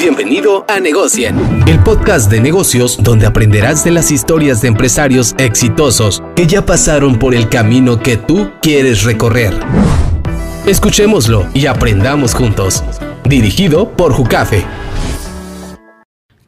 Bienvenido a Negocien, el podcast de negocios donde aprenderás de las historias de empresarios exitosos que ya pasaron por el camino que tú quieres recorrer. Escuchémoslo y aprendamos juntos. Dirigido por Jucafe.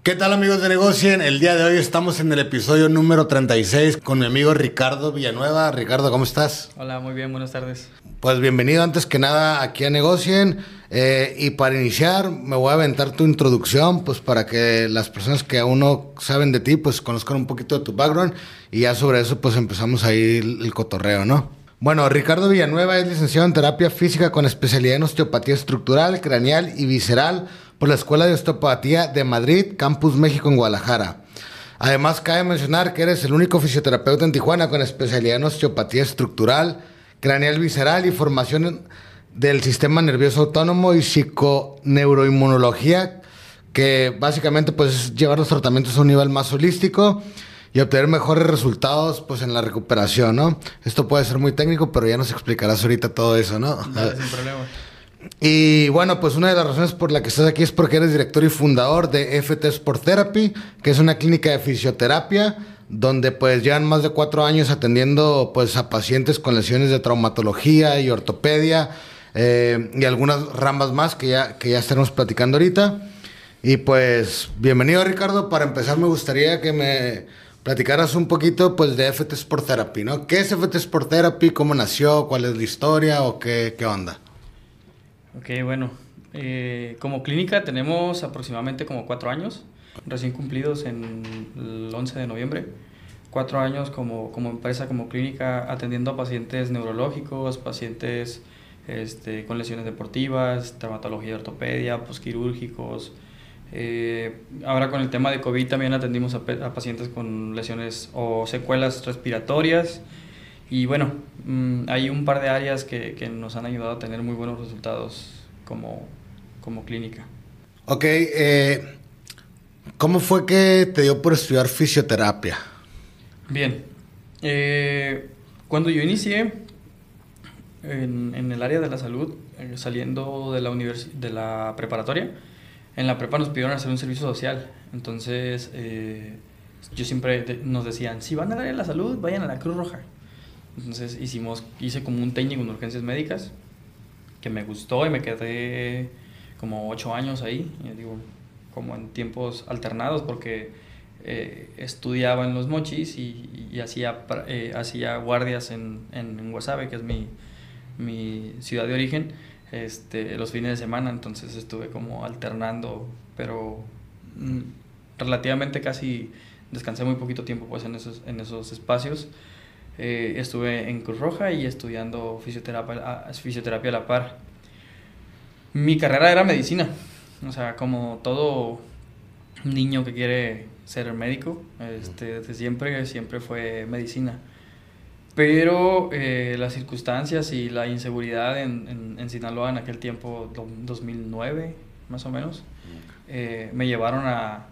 ¿Qué tal amigos de Negocien? El día de hoy estamos en el episodio número 36 con mi amigo Ricardo Villanueva. Ricardo, ¿cómo estás? Hola, muy bien, buenas tardes. Pues bienvenido antes que nada aquí a Negocien. Eh, y para iniciar, me voy a aventar tu introducción, pues para que las personas que aún no saben de ti, pues conozcan un poquito de tu background. Y ya sobre eso, pues empezamos ahí el, cotorreo, ¿no? Bueno, Ricardo Villanueva es licenciado en terapia física con especialidad en osteopatía estructural, craneal y visceral por la Escuela de Osteopatía de Madrid, Campus México en Guadalajara. Además, cabe mencionar que eres el único fisioterapeuta en Tijuana con especialidad en osteopatía estructural, craneal visceral y formación del sistema nervioso autónomo y psiconeuroinmunología, que básicamente pues es llevar los tratamientos a un nivel más holístico y obtener mejores resultados pues en la recuperación, ¿no? Esto puede ser muy técnico, pero ya nos explicarás ahorita todo eso, ¿no? Sin problema. Y bueno, pues una de las razones por la que estás aquí es porque eres director y fundador de FT Sport Therapy, que es una clínica de fisioterapia donde pues llevan más de cuatro años atendiendo pues a pacientes con lesiones de traumatología y ortopedia eh, y algunas ramas más que ya, que ya estaremos platicando ahorita. Y pues bienvenido Ricardo, para empezar me gustaría que me platicaras un poquito pues de FT Sport Therapy, ¿no? ¿Qué es FT Sport Therapy? ¿Cómo nació? ¿Cuál es la historia? ¿O qué, qué onda? Ok, bueno. eh, como clínica tenemos aproximadamente como cuatro años, recién cumplidos en el 11 de noviembre. Cuatro años como, como empresa, como clínica, atendiendo a pacientes neurológicos, pacientes este, con lesiones deportivas, traumatología de ortopedia, posquirúrgicos. Eh, ahora con el tema de COVID también atendimos a, a pacientes con lesiones o secuelas respiratorias. Y bueno, mm, hay un par de áreas que, que nos han ayudado a tener muy buenos resultados como, como clínica. Ok, eh, ¿cómo fue que te dio por estudiar fisioterapia? Bien, eh, cuando yo inicié en, en el área de la salud, eh, saliendo de la, universi- de la preparatoria, en la prepa nos pidieron hacer un servicio social. Entonces, eh, yo siempre nos decían, si van al área de la salud, vayan a la Cruz Roja. Entonces hicimos, hice como un técnico en urgencias médicas, que me gustó y me quedé como ocho años ahí, digo, como en tiempos alternados, porque eh, estudiaba en Los Mochis y, y hacía, eh, hacía guardias en, en, en Guasave, que es mi, mi ciudad de origen, este, los fines de semana, entonces estuve como alternando, pero mm, relativamente casi descansé muy poquito tiempo pues en esos, en esos espacios. Eh, estuve en Cruz Roja y estudiando fisioterapia, a- fisioterapia a la par. Mi carrera era medicina, o sea, como todo niño que quiere ser médico, este, desde siempre, siempre fue medicina. Pero eh, las circunstancias y la inseguridad en, en, en Sinaloa en aquel tiempo, do- 2009 más o menos, eh, me llevaron a,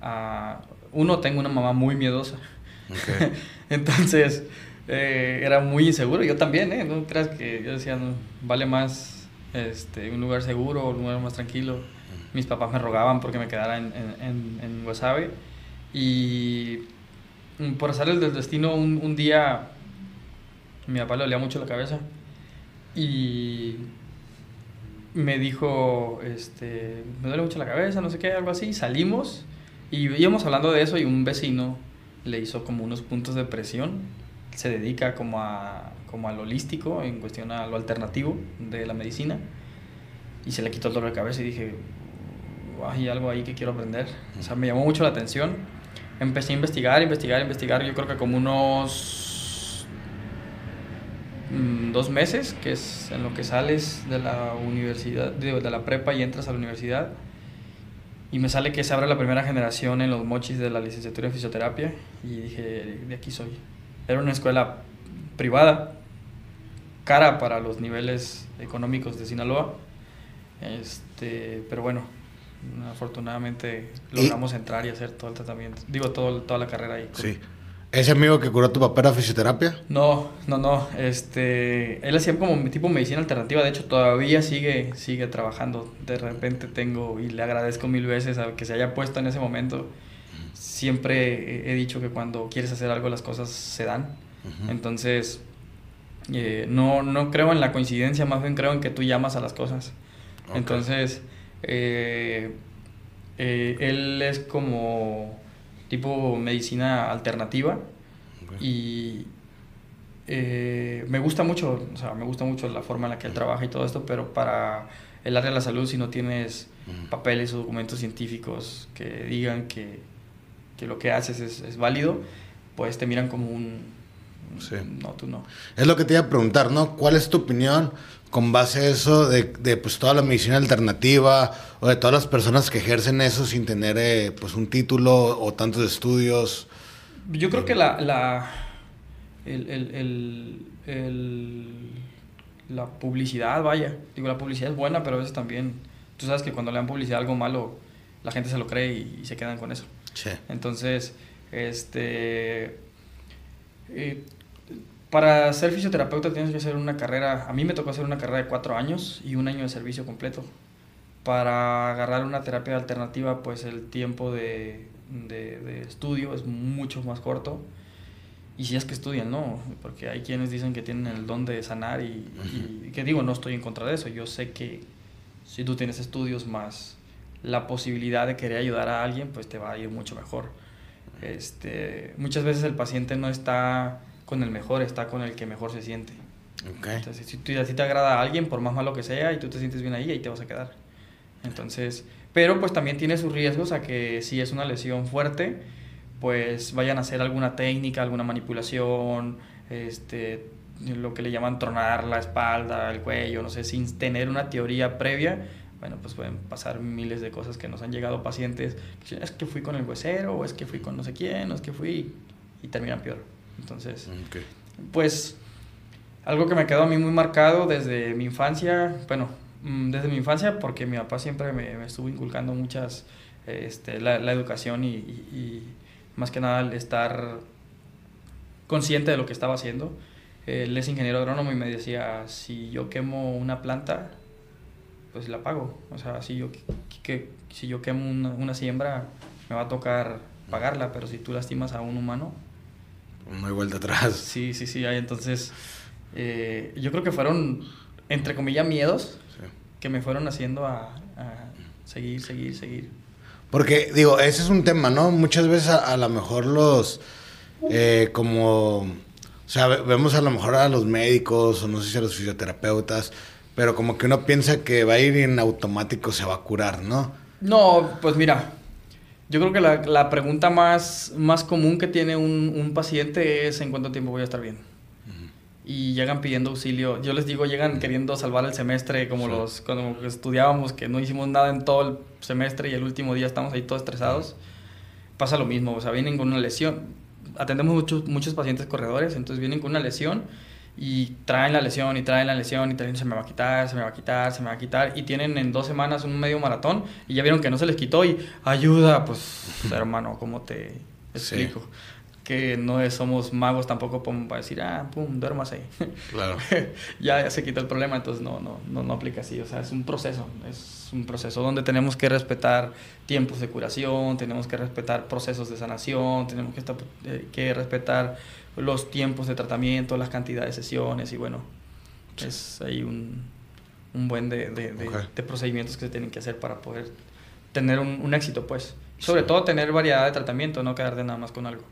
a... Uno, tengo una mamá muy miedosa. Entonces, eh, era muy inseguro. Yo también, ¿eh? No creas que yo decía, no, vale más este, un lugar seguro, un lugar más tranquilo. Mis papás me rogaban porque me quedara en, en, en. Y mm, por hacer el del destino, un, un día mi papá le dolía mucho la cabeza. Y me dijo, este, me duele mucho la cabeza, no sé qué, algo así. Salimos y íbamos hablando de eso y un vecino le hizo como unos puntos de presión. Se dedica como a, como al holístico, en cuestión a lo alternativo de la medicina. Y se le quitó el dolor de cabeza y dije, hay algo ahí que quiero aprender. O sea, me llamó mucho la atención. Empecé a investigar, investigar, investigar. Yo creo que como unos dos meses, que es en lo que sales de la universidad, de, de la prepa y entras a la universidad. Y me sale que se abre la primera generación en los mochis de la licenciatura en fisioterapia. Y dije, de aquí soy. Era una escuela privada, cara para los niveles económicos de Sinaloa. Este, pero bueno, afortunadamente Y- logramos entrar y hacer todo el tratamiento. Digo, todo, toda la carrera ahí. Sí. ¿Ese amigo que curó a tu papá era fisioterapia? No, no, no. Este, él hacía como mi tipo de medicina alternativa. De hecho, todavía sigue, sigue trabajando. De repente tengo y le agradezco mil veces a que se haya puesto en ese momento. Siempre he dicho que cuando quieres hacer algo las cosas se dan. Entonces, eh, no, no creo en la coincidencia, más bien creo en que tú llamas a las cosas. Entonces, eh, eh, él es como tipo medicina alternativa y eh, me gusta mucho, o sea, me gusta mucho la forma en la que él trabaja y todo esto, pero para el área de la salud, si no tienes papeles o documentos científicos que digan que, que lo que haces es, es, válido, pues te miran como un... Sí. No, tú no. Es lo que te iba a preguntar, ¿no? ¿Cuál es tu opinión con base a eso de, de, pues toda la medicina alternativa o de todas las personas que ejercen eso sin tener eh, pues un título o tantos estudios. Yo creo que la, la el, el, el, la publicidad, vaya, digo, la publicidad es buena, pero a veces también, tú sabes que cuando le dan publicidad algo malo, la gente se lo cree y, y se quedan con eso. Sí. Entonces, este... Eh, para ser fisioterapeuta tienes que hacer una carrera, a mí me tocó hacer una carrera de cuatro años y un año de servicio completo. Para agarrar una terapia alternativa, pues el tiempo de, de, de estudio es mucho más corto. Y si es que estudian, no, porque hay quienes dicen que tienen el don de sanar y, y, y que digo, no estoy en contra de eso. Yo sé que si tú tienes estudios más la posibilidad de querer ayudar a alguien, pues te va a ir mucho mejor. Este, muchas veces el paciente no está con el mejor, está con el que mejor se siente. Okay. Entonces, si, tú, si te agrada a alguien, por más malo que sea, y tú te sientes bien ahí, ahí te vas a quedar. Entonces, pero pues también tiene sus riesgos a que si es una lesión fuerte, pues vayan a hacer alguna técnica, alguna manipulación, este, lo que le llaman tronar la espalda, el cuello, no sé, sin tener una teoría previa, bueno, pues pueden pasar miles de cosas que nos han llegado pacientes, es que fui con el huesero, o es que fui con no sé quién, o es que fui, y terminan peor. Entonces, okay. pues algo que me quedó a mí muy marcado desde mi infancia, bueno, mm, desde mi infancia porque mi papá siempre me, me estuvo inculcando muchas, este, la, la educación y, y, y, más que nada el estar consciente de lo que estaba haciendo. Él es ingeniero agrónomo y me decía, si yo quemo una planta, pues la pago. O sea, si yo, que, si yo quemo una, una siembra, me va a tocar pagarla, pero si tú lastimas a un humano, no hay vuelta atrás. Sí, sí, sí. Entonces, eh, yo creo que fueron, entre comillas, miedos Sí. que me fueron haciendo a, a, seguir, seguir, seguir. Porque, digo, ese es un tema, ¿no? Muchas veces a, a lo mejor los, eh, como, o sea, vemos a lo mejor a los médicos o no sé si a los fisioterapeutas, pero como que uno piensa que va a ir en automático, se va a curar, ¿no? No, pues mira, yo creo que la, la pregunta más, más común que tiene un, un, paciente es en cuánto tiempo voy a estar bien. Uh -huh. Y llegan pidiendo auxilio. Yo les digo, llegan uh -huh. queriendo salvar el semestre, como sí. los cuando estudiábamos, que no hicimos nada en todo el semestre y el último día estamos ahí todos estresados. Uh -huh. Pasa lo mismo, o sea, vienen con una lesión. Atendemos muchos, muchos pacientes corredores, entonces vienen con una lesión y traen la lesión y traen la lesión y traen se me va a quitar, se me va a quitar, se me va a quitar y tienen en dos semanas un medio maratón y ya vieron que no se les quitó y ayuda, pues hermano, ¿cómo te explico? Sí. Que no es, somos magos tampoco para decir, ah, pum, duermas ahí. Claro. ya, ya, se quita el problema, entonces no, no, no, no aplica así, o sea, es un proceso, es un proceso donde tenemos que respetar tiempos de curación, tenemos que respetar procesos de sanación, tenemos que, eh, que respetar los tiempos de tratamiento, las cantidades de sesiones y bueno, sí. es ahí un, un buen de, de, de, okay. de, procedimientos que se tienen que hacer para poder tener un, un éxito, pues. Sobre sí. todo tener variedad de tratamiento, no quedarte nada más con algo.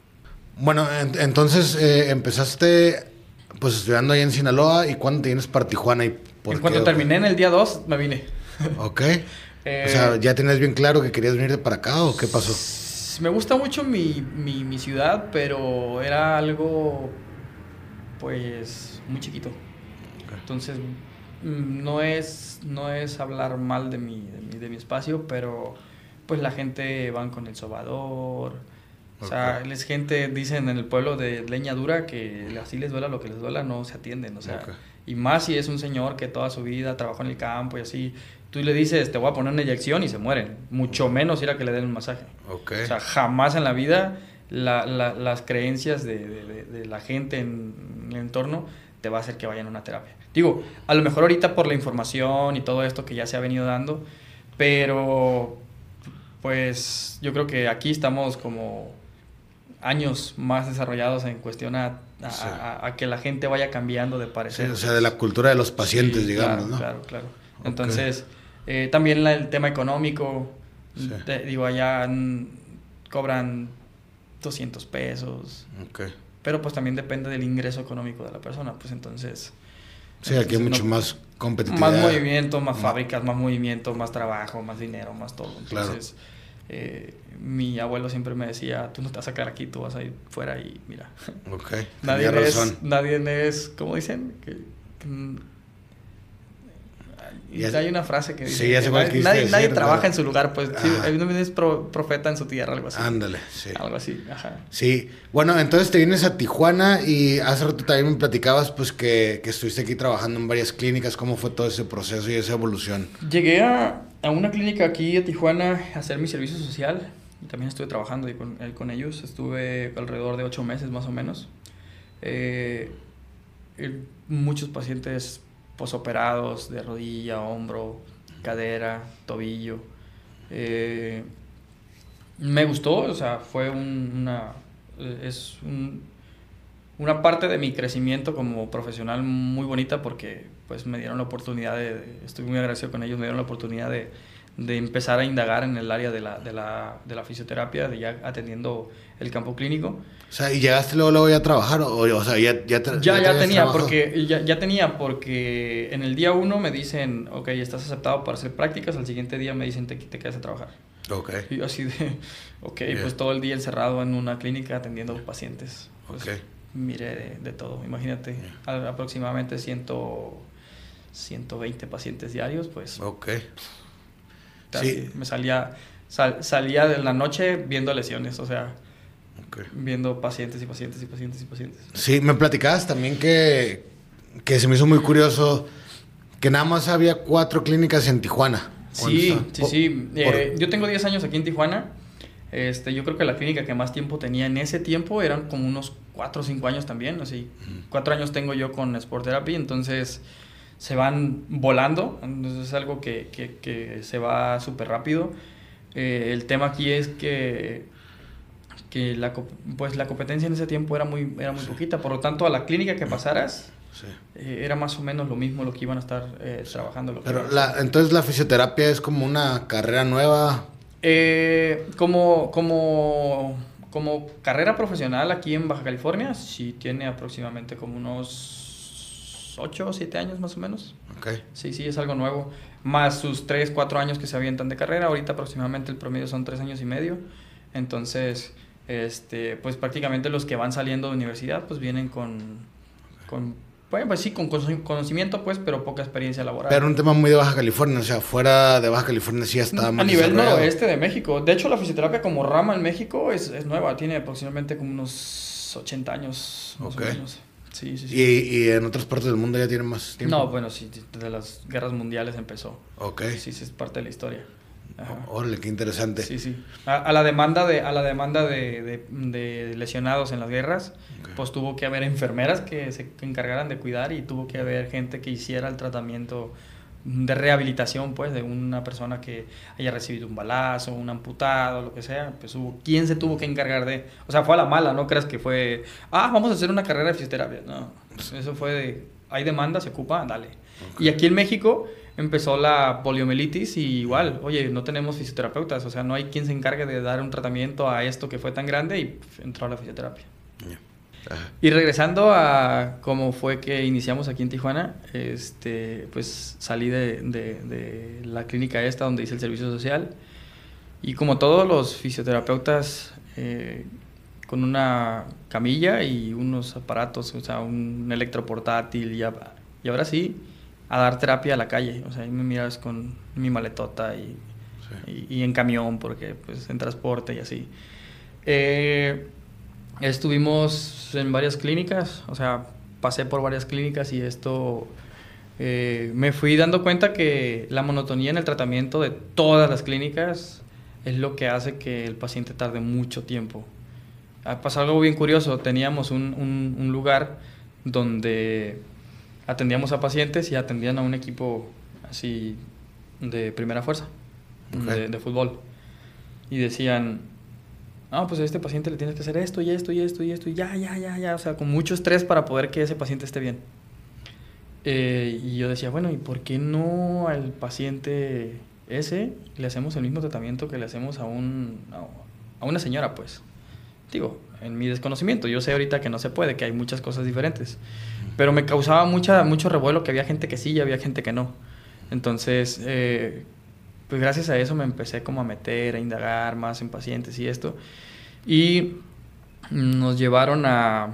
Bueno, en, entonces eh, empezaste pues estudiando ahí en Sinaloa y ¿cuándo te vienes para Tijuana? Y por en cuanto terminé en el día 2, me vine. Ok. eh, o sea, ¿ya tenías bien claro que querías venir de para acá o qué pasó? Me gusta mucho mi, mi, mi, ciudad, pero era algo, pues, muy chiquito. Okay. Entonces, mm, no es, no es hablar mal de mi, de mi, de mi espacio, pero pues la gente van con el sobador. Okay. O sea, es gente, dicen en el pueblo de leña dura que así les duela lo que les duela, no se atienden. O sea, okay. y más si es un señor que toda su vida trabajó en el campo y así, tú le dices, te voy a poner una inyección y se mueren. Mucho menos ir a que le den un masaje. Okay. O sea, jamás en la vida las creencias de, la gente en, el entorno te va a hacer que vayan a una terapia. Digo, a lo mejor ahorita por la información y todo esto que ya se ha venido dando, pero pues yo creo que aquí estamos como años más desarrollados en cuestión a, que la gente vaya cambiando de parecer. o sea, de la cultura de los pacientes, digamos, ¿no? Claro, claro. Entonces, eh, también el tema económico, digo, allá cobran 200 pesos. Pero pues también depende del ingreso económico de la persona, pues entonces... Sí, aquí hay mucho más competitividad. Más movimiento, más fábricas, más movimiento, más trabajo, más dinero, más todo. Entonces, eh, mi abuelo siempre me decía, tú no te vas a sacar aquí, tú vas a ir fuera y mira. Ok, nadie es, nadie es, ¿cómo dicen? que y hay una frase que dice: nadie, trabaja en su lugar, pues sí, es profeta en su tierra, algo así. Ándale, sí. Algo así, ajá. Sí, bueno, entonces te vienes a Tijuana y hace rato también me platicabas pues que, que estuviste aquí trabajando en varias clínicas. ¿Cómo fue todo ese proceso y esa evolución? Llegué a, a una clínica aquí a Tijuana a hacer mi servicio social y también estuve trabajando ahí con, con ellos. Estuve alrededor de ocho meses más o menos. Eh, muchos pacientes posoperados de rodilla, hombro, cadera, tobillo. Eh, me gustó, o sea, fue una, es una parte de mi crecimiento como profesional muy bonita porque pues me dieron la oportunidad de, estoy muy agradecido con ellos, me dieron la oportunidad de, de empezar a indagar en el área de la, de la, de la fisioterapia, de ya atendiendo el campo clínico. O sea, ¿y llegaste luego, luego a trabajar? O, o sea, ya, ya, ya, ya, tenía, porque, ya, ya, tenía, porque en el día uno me dicen, ok, estás aceptado para hacer prácticas, al siguiente día me dicen, te, te quedas a trabajar. Ok. Y yo así de, ok, pues todo el día encerrado en una clínica atendiendo pacientes. Pues, ok. Miré de, de todo, imagínate, aproximadamente ciento, 120 pacientes diarios, pues. Ok. Sí. Me salía, salía de la noche viendo lesiones, o sea viendo pacientes y pacientes y pacientes y pacientes. Sí, me platicabas también que, que se me hizo muy curioso que nada más había cuatro clínicas en Tijuana. Sí, sí, sí. Eh, yo tengo 10 años aquí en Tijuana. Este, yo creo que la clínica que más tiempo tenía en ese tiempo eran como unos 4 o 5 años también. Así, 4 años tengo yo con Sport Therapy, entonces se van volando. Entonces es algo que, que, que se va súper rápido. Eh, el tema aquí es que que la, pues la competencia en ese tiempo era muy, era muy poquita, por lo tanto a la clínica que pasaras eh, era más o menos lo mismo lo que iban a estar eh, trabajando. Lo Pero la, entonces la fisioterapia es como una carrera nueva. Eh, como, como, como carrera profesional aquí en Baja California, sí tiene aproximadamente como unos 8 o 7 años más o menos. Okay. Sí, sí, es algo nuevo. Más sus 3, 4 años que se avientan de carrera. Ahorita aproximadamente el promedio son 3 años y medio. Entonces, este, pues prácticamente los que van saliendo de universidad pues vienen con, con bueno, pues sí, con conocimiento, pues, pero poca experiencia laboral. Pero un tema muy de Baja California, o sea, fuera de Baja California sí está más A nivel noroeste de México. De hecho, la fisioterapia como rama en México es, es nueva, tiene aproximadamente como unos 80 años, más o menos. Sí, sí, sí. ¿Y, ¿Y, en otras partes del mundo ya tienen más tiempo? No, bueno, sí, desde las guerras mundiales empezó. Ok. Sí, sí, es parte de la historia. Órale, qué interesante. Sí, sí. A, la demanda de, a la demanda de, de, lesionados en las guerras, pues tuvo que haber enfermeras que se encargaran de cuidar y tuvo que haber gente que hiciera el tratamiento de rehabilitación, pues, de una persona que haya recibido un balazo, un amputado, lo que sea, pues hubo, ¿quién se tuvo que encargar de? O sea, fue a la mala, no creas que fue, ah, vamos a hacer una carrera de fisioterapia, no, eso fue de, hay demanda, se ocupa, dale. Y aquí en México empezó la poliomielitis y igual, oye, no tenemos fisioterapeutas, o sea, no hay quien se encargue de dar un tratamiento a esto que fue tan grande y entró la fisioterapia. Y regresando a cómo fue que iniciamos aquí en Tijuana, este, pues salí de, de, la clínica esta donde hice el servicio social y como todos los fisioterapeutas eh, con una camilla y unos aparatos, o sea, un electroportátil y, y ahora sí, a dar terapia a la calle. O sea, ahí me miras con mi maletota y, y, en camión, porque pues en transporte y así. Eh, estuvimos en varias clínicas, o sea, pasé por varias clínicas y esto eh, me fui dando cuenta que la monotonía en el tratamiento de todas las clínicas es lo que hace que el paciente tarde mucho tiempo. ha pasado algo bien curioso. Teníamos un, un, lugar donde atendíamos a pacientes y atendían a un equipo así de primera fuerza, de, de, fútbol. Y decían, no, pues a este paciente le tienes que hacer esto y esto y esto y esto y ya, ya, ya, ya. O sea, con mucho estrés para poder que ese paciente esté bien. Eh, y yo decía, bueno, ¿y por qué no al paciente ese le hacemos el mismo tratamiento que le hacemos a, un, a una señora, pues? Digo, en mi desconocimiento, yo sé ahorita que no se puede, que hay muchas cosas diferentes. Pero me causaba mucha, mucho revuelo que había gente que sí y había gente que no. Entonces, eh, pues gracias a eso me empecé como a meter, a indagar más en pacientes y esto. Y nos llevaron a,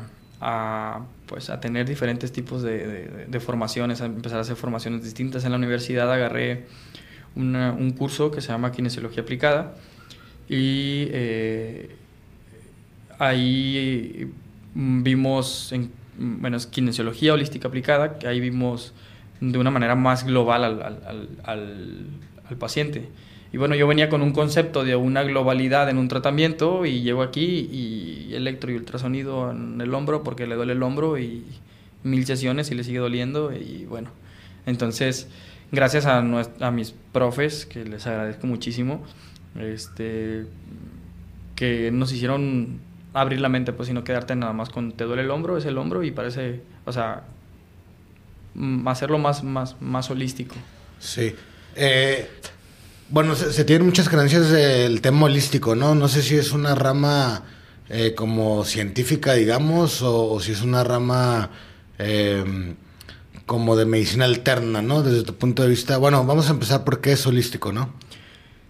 pues a tener diferentes tipos de, formaciones, a empezar a hacer formaciones distintas. En la universidad agarré un curso que se llama Kinesiología Aplicada y eh, ahí vimos, en, bueno, es Kinesiología Holística Aplicada, que ahí vimos de una manera más global al, al, al, al paciente. Y bueno, yo venía con un concepto de una globalidad en un tratamiento y llego aquí y electro y ultrasonido en el hombro porque le duele el hombro y mil sesiones y le sigue doliendo y bueno, entonces gracias a, a mis profes que les agradezco muchísimo, este, que nos hicieron abrir la mente, pues, sino quedarte nada más con te duele el hombro, es el hombro y parece, o sea, hacerlo más, más, más holístico. Sí. Eh, bueno, se, tienen muchas creencias del tema holístico, ¿no? No sé si es una rama eh, como científica, digamos, o, si es una rama em, como de medicina alterna, ¿no? Desde tu punto de vista. Bueno, vamos a empezar por qué es holístico, ¿no?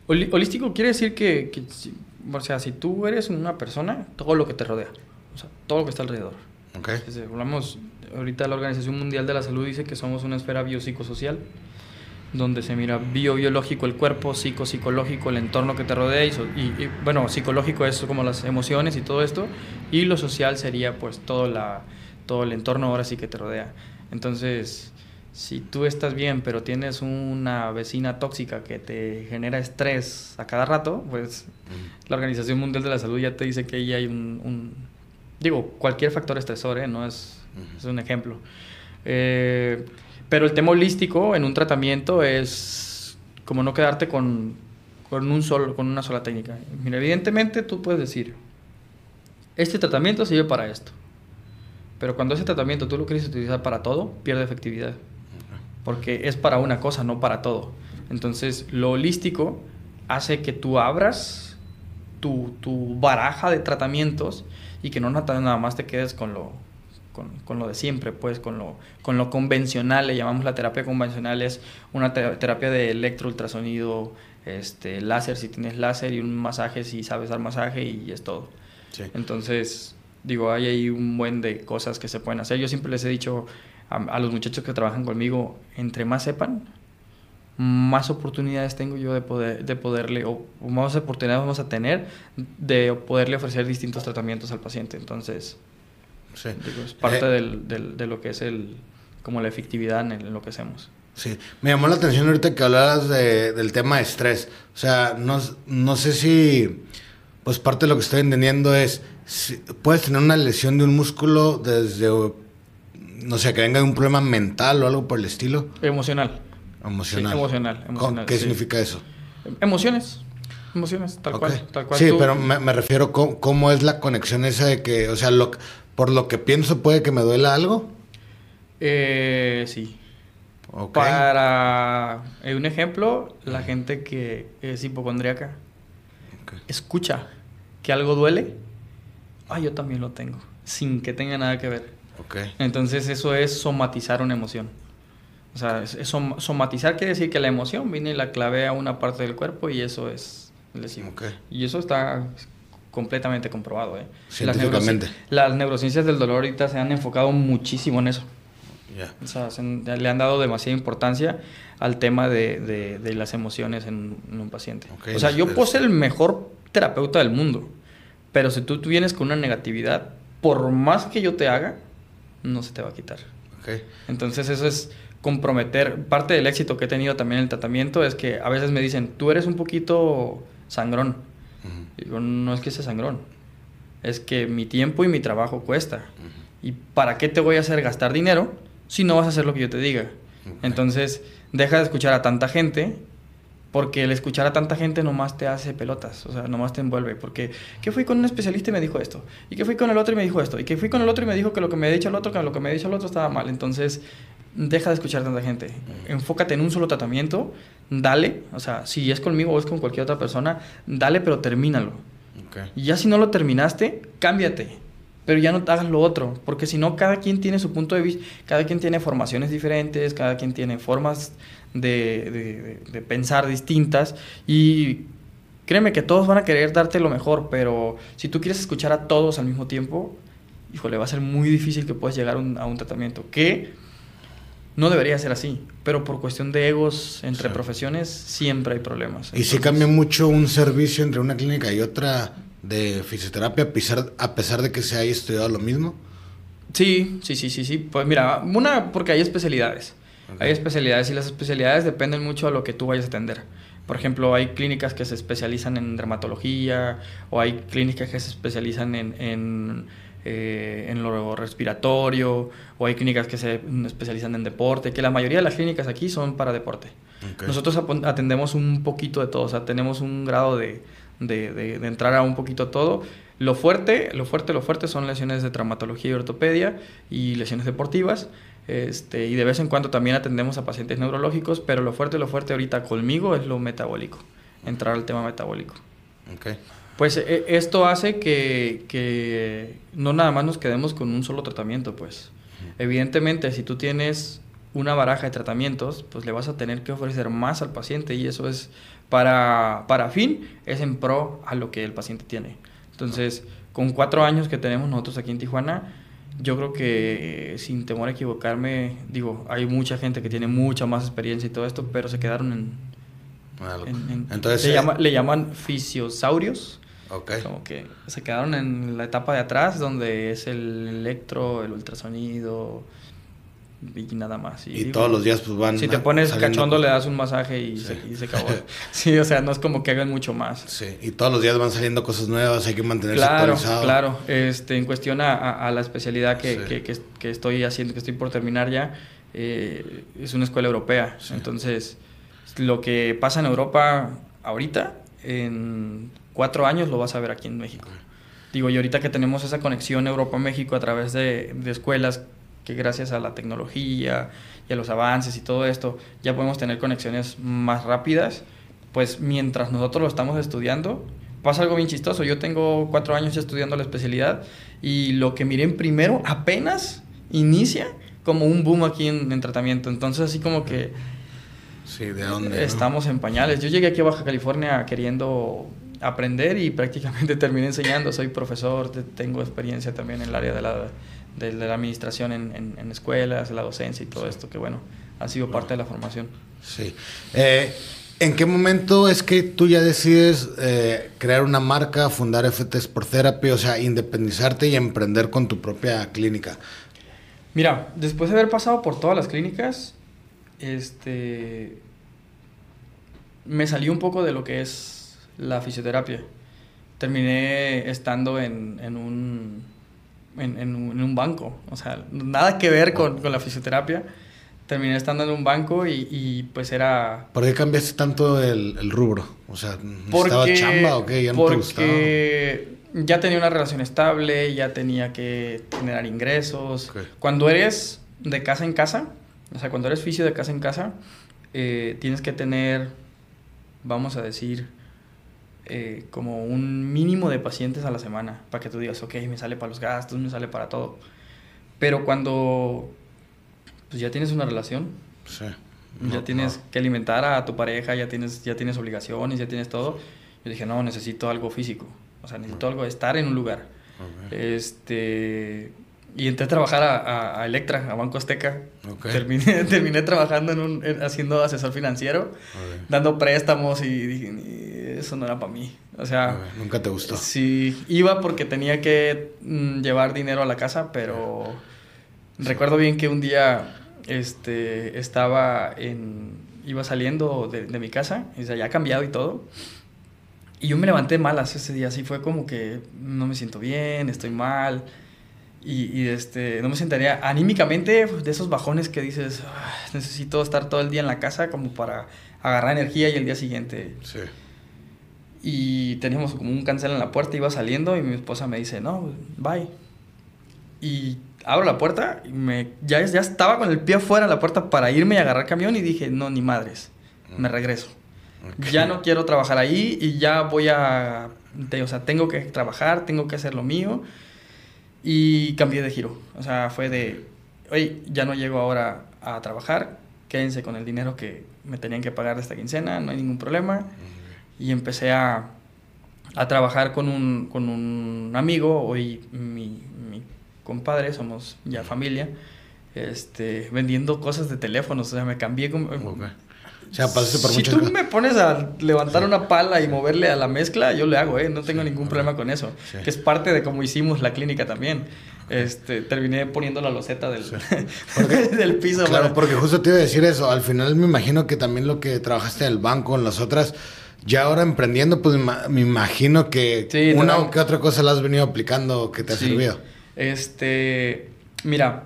holístico quiere decir que, o sea, si tú eres una persona, todo lo que te rodea, o sea, todo lo que está alrededor. Ok. hablamos, ahorita la Organización Mundial de la Salud dice que somos una esfera biopsicosocial donde se mira bio-biológico el cuerpo, psico-psicológico el entorno que te rodea, y, y, bueno, psicológico es como las emociones y todo esto, y lo social sería pues todo, la, todo el entorno ahora sí que te rodea. Entonces, si tú estás bien, pero tienes una vecina tóxica que te genera estrés a cada rato, pues la Organización Mundial de la Salud ya te dice que ahí hay un, digo, cualquier factor estresor, ¿eh? no es, es un ejemplo. Eh, pero el tema holístico en un tratamiento es como no quedarte con, con, un solo, con una sola técnica. Evidentemente tú puedes decir, este tratamiento sirve para esto. Pero cuando ese tratamiento tú lo quieres utilizar para todo, pierde efectividad. Porque es para una cosa, no para todo. Entonces, lo holístico hace que tú abras tu, tu baraja de tratamientos y que no nada más te quedes con lo, con, con, lo de siempre, pues con lo, con lo convencional, le llamamos la terapia convencional, es una terapia de electroultrasonido, este, láser si tienes láser y un masaje si sabes dar masaje y es todo. Entonces, digo, hay ahí un buen de cosas que se pueden hacer. Yo siempre les he dicho a, los muchachos que trabajan conmigo, entre más sepan, más oportunidades tengo yo de, poder, de poderle, o más oportunidades vamos a tener de poderle ofrecer distintos tratamientos al paciente. Entonces, Sí. es parte eh, del, de lo que es el, como la efectividad en, lo que hacemos. Sí, me llamó la atención ahorita que hablabas de, del tema de estrés. O sea, no, no sé si, pues parte de lo que estoy entendiendo es, si puedes tener una lesión de un músculo desde, no sé, que venga de un problema mental o algo por el estilo. Emocional. Emocional. emocional, emocional. ¿Qué significa eso? Emociones. Emociones, tal cual. Tal cual sí, pero me, me refiero cómo, cómo, es la conexión esa de que, o sea, lo, por lo que pienso, puede que me duela algo. Eh, sí. Para eh, un ejemplo, la gente que es hipocondríaca escucha que algo duele. Ah, yo también lo tengo, sin que tenga nada que ver. Entonces eso es somatizar una emoción. O sea, somatizar quiere decir que la emoción viene y la clave a una parte del cuerpo y eso es lesivo. Y eso está completamente comprobado. ¿eh? Científicamente. Las, neurociencias del dolor ahorita se han enfocado muchísimo en eso. O sea, le han dado demasiada importancia al tema de, de, las emociones en, un paciente. o sea, yo puedo ser el mejor terapeuta del mundo, pero si tú, tú, vienes con una negatividad, por más que yo te haga, no se te va a quitar. Entonces eso es comprometer. Parte del éxito que he tenido también en el tratamiento es que a veces me dicen, tú eres un poquito sangrón Digo, no es que sea sangrón, es que mi tiempo y mi trabajo cuesta. ¿Y para qué te voy a hacer gastar dinero si no vas a hacer lo que yo te diga? Entonces, deja de escuchar a tanta gente porque el escuchar a tanta gente nomás te hace pelotas, o sea, nomás te envuelve, porque ¿qué fui con un especialista y me dijo esto? ¿Y qué fui con el otro y me dijo esto? ¿Y qué fui con el otro y me dijo que lo que me ha dicho el otro, que lo que me ha dicho el otro estaba mal? Entonces, deja de escuchar a tanta gente, enfócate en un solo tratamiento, dale, o sea, si es conmigo o es con cualquier otra persona, dale, pero termínalo. Y ya si no lo terminaste, cámbiate, pero ya no te hagas lo otro, porque si no, cada quien tiene su punto de vista, cada quien tiene formaciones diferentes, cada quien tiene formas de, de, pensar distintas y créeme que todos van a querer darte lo mejor, pero si tú quieres escuchar a todos al mismo tiempo, híjole, va a ser muy difícil que puedas llegar a un tratamiento, que no debería ser así, pero por cuestión de egos entre profesiones siempre hay problemas. ¿Y si cambia mucho un servicio entre una clínica y otra de fisioterapia a pesar, a pesar de que se haya estudiado lo mismo? Sí, sí, sí, sí, sí. Pues mira, una porque hay especialidades. Hay especialidades y las especialidades dependen mucho de lo que tú vayas a atender. Por ejemplo, hay clínicas que se especializan en dermatología o hay clínicas que se especializan en, en, eh, en lo respiratorio o hay clínicas que se especializan en deporte, que la mayoría de las clínicas aquí son para deporte. Nosotros atendemos un poquito de todo, o sea, tenemos un grado de, de, de, entrar a un poquito todo. Lo fuerte, lo fuerte, lo fuerte son lesiones de traumatología y ortopedia y lesiones deportivas. Este, y de vez en cuando también atendemos a pacientes neurológicos, pero lo fuerte, lo fuerte ahorita conmigo es lo metabólico, entrar al tema metabólico. Okay. Pues e, esto hace que, que, no nada más nos quedemos con un solo tratamiento, pues. Evidentemente, si tú tienes una baraja de tratamientos, pues le vas a tener que ofrecer más al paciente y eso es para, para fin, es en pro a lo que el paciente tiene. Entonces, con cuatro años que tenemos nosotros aquí en Tijuana, yo creo que eh, sin temor a equivocarme, digo, hay mucha gente que tiene mucha más experiencia y todo esto, pero se quedaron en... Entonces, le, eh, llama, le llaman fisiosaurios. Okay. Como que se quedaron en la etapa de atrás, donde es el electro, el ultrasonido, y nada más. Y, todos los días pues van... Si te pones cachondo le das un masaje y, se, acabó. sí, o sea, no es como que hagan mucho más. Sí, y todos los días van saliendo cosas nuevas, hay que mantenerse claro, Claro, este, en cuestión a, la especialidad que, que, estoy haciendo, que estoy por terminar ya, eh, es una escuela europea. Entonces, lo que pasa en Europa ahorita, en cuatro años lo vas a ver aquí en México. Digo, y ahorita que tenemos esa conexión Europa-México a través de, de escuelas que gracias a la tecnología y a los avances y todo esto ya podemos tener conexiones más rápidas, pues mientras nosotros lo estamos estudiando, pasa algo bien chistoso. Yo tengo cuatro años estudiando la especialidad y lo que miré en primero apenas inicia como un boom aquí en, tratamiento. Entonces así como que... Sí, ¿de dónde? Estamos en pañales. Yo llegué aquí a Baja California queriendo aprender y prácticamente terminé enseñando. Soy profesor, tengo experiencia también en el área de la de, la administración en, en, escuelas, la docencia y todo esto, que bueno, ha sido parte de la formación. Sí. Eh, ¿En qué momento es que tú ya decides eh, crear una marca, fundar FT Sport Therapy, o sea, independizarte y emprender con tu propia clínica? Mira, después de haber pasado por todas las clínicas, este, me salió un poco de lo que es la fisioterapia. Terminé estando en, en un en, un banco. O sea, nada que ver con, la fisioterapia. Terminé estando en un banco y, pues era... ¿Por qué cambiaste tanto el, rubro? O sea, ¿estaba chamba o qué? ¿Ya no porque ya tenía una relación estable, ya tenía que generar ingresos. Cuando eres de casa en casa, o sea, cuando eres fisio de casa en casa, eh, tienes que tener, vamos a decir, eh, como un mínimo de pacientes a la semana para que tú digas, ok, me sale para los gastos, me sale para todo. Pero cuando pues ya tienes una relación, ya tienes que alimentar a tu pareja, ya tienes, ya tienes obligaciones, ya tienes todo, yo dije, no, necesito algo físico, o sea, necesito algo, estar en un lugar. Este, y entré a trabajar a, a, Electra, a Banco Azteca. Terminé, terminé trabajando en un, haciendo asesor financiero, dando préstamos y dije, eso no era para mí. O sea... ¿Nunca te gustó? Sí, iba porque tenía que mm, llevar dinero a la casa, pero recuerdo bien que un día este, estaba en... Iba saliendo de, de mi casa, y ya ha cambiado y todo. Y yo me levanté malas ese día, así fue como que no me siento bien, estoy mal. Y, este, no me sentaría anímicamente de esos bajones que dices, necesito estar todo el día en la casa como para agarrar energía y el día siguiente. Sí. Y teníamos como un cancel en la puerta, iba saliendo y mi esposa me dice, no, bye. Y abro la puerta y me, ya, ya estaba con el pie afuera de la puerta para irme y agarrar camión y dije, no, ni madres, me regreso. Ya no quiero trabajar ahí y ya voy a... o sea, tengo que trabajar, tengo que hacer lo mío. Y cambié de giro. O sea, fue de, oye, ya no llego ahora a trabajar, quédense con el dinero que me tenían que pagar de esta quincena, no hay ningún problema. Y empecé a, a trabajar con un, con un amigo, hoy mi, mi compadre, somos ya familia, este, vendiendo cosas de teléfonos. O sea, me cambié como... O sea, por si tú me pones a levantar una pala y moverle a la mezcla, yo le hago, ¿eh? No tengo ningún problema con eso. Que es parte de cómo hicimos la clínica también. Este, terminé poniendo la loseta del, del piso. Claro, porque justo te iba a decir eso. Al final me imagino que también lo que trabajaste en el banco, en las otras, ya ahora emprendiendo, pues me imagino que una o que otra cosa la has venido aplicando que te ha servido. Este, mira,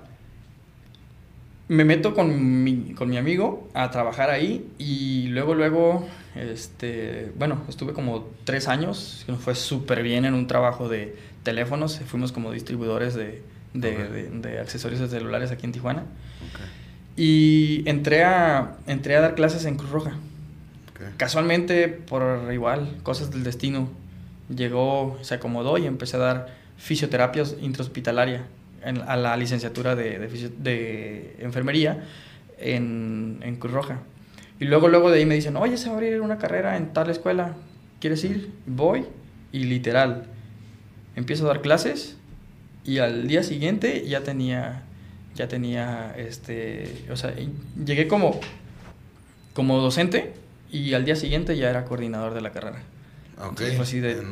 me meto con mi, con mi amigo a trabajar ahí y luego, luego, este, bueno, estuve como tres años, nos fue súper bien en un trabajo de teléfonos, fuimos como distribuidores de, de, de, accesorios de celulares aquí en Tijuana. Y entré a, entré a dar clases en Cruz Roja. Casualmente, por igual, cosas del destino, llegó, se acomodó y empecé a dar fisioterapia intrahospitalaria a la licenciatura de, de, enfermería en, en, Cruz Roja. Y luego, luego de ahí me dicen, oye, se va a abrir una carrera en tal escuela, ¿quieres ir? Voy y literal, empiezo a dar clases y al día siguiente ya tenía, ya tenía, este, o sea, llegué como, como docente y al día siguiente ya era coordinador de la carrera. Ok. así de,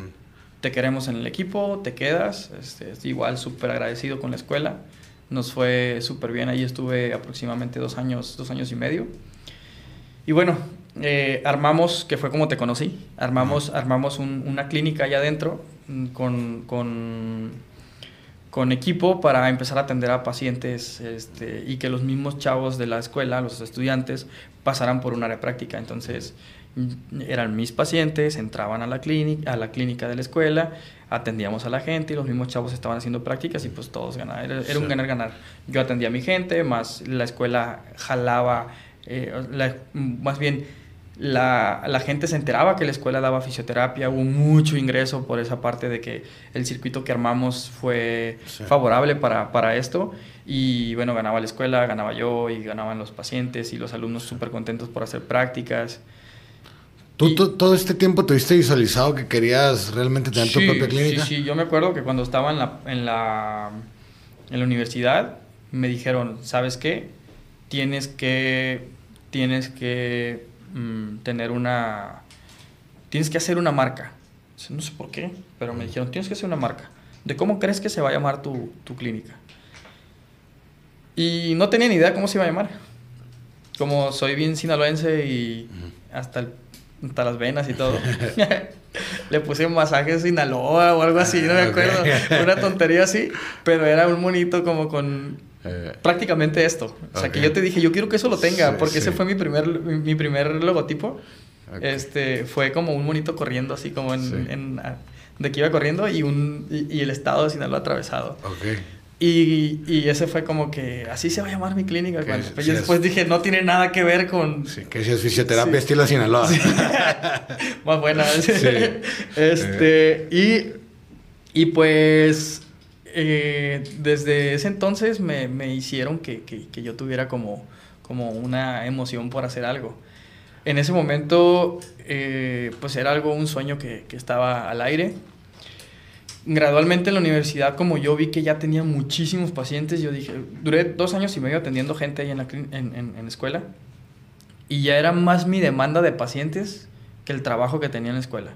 te queremos en el equipo, te quedas. Este, igual súper agradecido con la escuela. Nos fue súper bien. Ahí estuve aproximadamente dos años, dos años y medio. Y bueno, eh, armamos, que fue como te conocí, armamos, armamos una clínica allá adentro mm, con, con, con, equipo para empezar a atender a pacientes este, y que los mismos chavos de la escuela, los estudiantes, pasaran por un área práctica. Entonces, eran mis pacientes, entraban a la clínica, a la clínica de la escuela, atendíamos a la gente y los mismos chavos estaban haciendo prácticas y pues todos ganaban. Era, un ganar-ganar. Yo atendía a mi gente, más la escuela jalaba, eh, más bien la, la, gente se enteraba que la escuela daba fisioterapia, hubo mucho ingreso por esa parte de que el circuito que armamos fue favorable para, para esto y bueno, ganaba la escuela, ganaba yo y ganaban los pacientes y los alumnos súper contentos por hacer prácticas. ¿Tú todo este tiempo tuviste visualizado que querías realmente tener tu propia clínica? Sí, sí, yo me acuerdo que cuando estaba en la, en la, en la universidad me dijeron, ¿sabes qué? Tienes que, tienes que mm, tener una, tienes que hacer una marca. No sé por qué, pero me dijeron, tienes que hacer una marca. ¿De cómo crees que se va a llamar tu, tu clínica? Y no tenía ni idea cómo se iba a llamar. Como soy bien sinaloense y hasta el hasta las venas y todo. Le puse un masaje Sinaloa o algo así, no me acuerdo. Una tontería así, pero era un monito como con eh. prácticamente esto. O sea, que yo te dije, yo quiero que eso lo tenga, porque ese fue mi primer, mi, primer logotipo. Este, fue como un monito corriendo así como en, de que iba corriendo y un y, el estado de Sinaloa atravesado. Okay. Y, y, ese fue como que así se va a llamar mi clínica. pues yo después dije, no tiene nada que ver con. Sí, que si es fisioterapia estilo Sinaloa. Más buena. este, y, y pues eh, desde ese entonces me, me hicieron que, que, que, yo tuviera como, como una emoción por hacer algo. En ese momento, eh, pues era algo, un sueño que, que estaba al aire gradualmente en la universidad, como yo vi que ya tenía muchísimos pacientes, yo dije, duré dos años y medio atendiendo gente ahí en la, en, en, escuela, y ya era más mi demanda de pacientes que el trabajo que tenía en la escuela.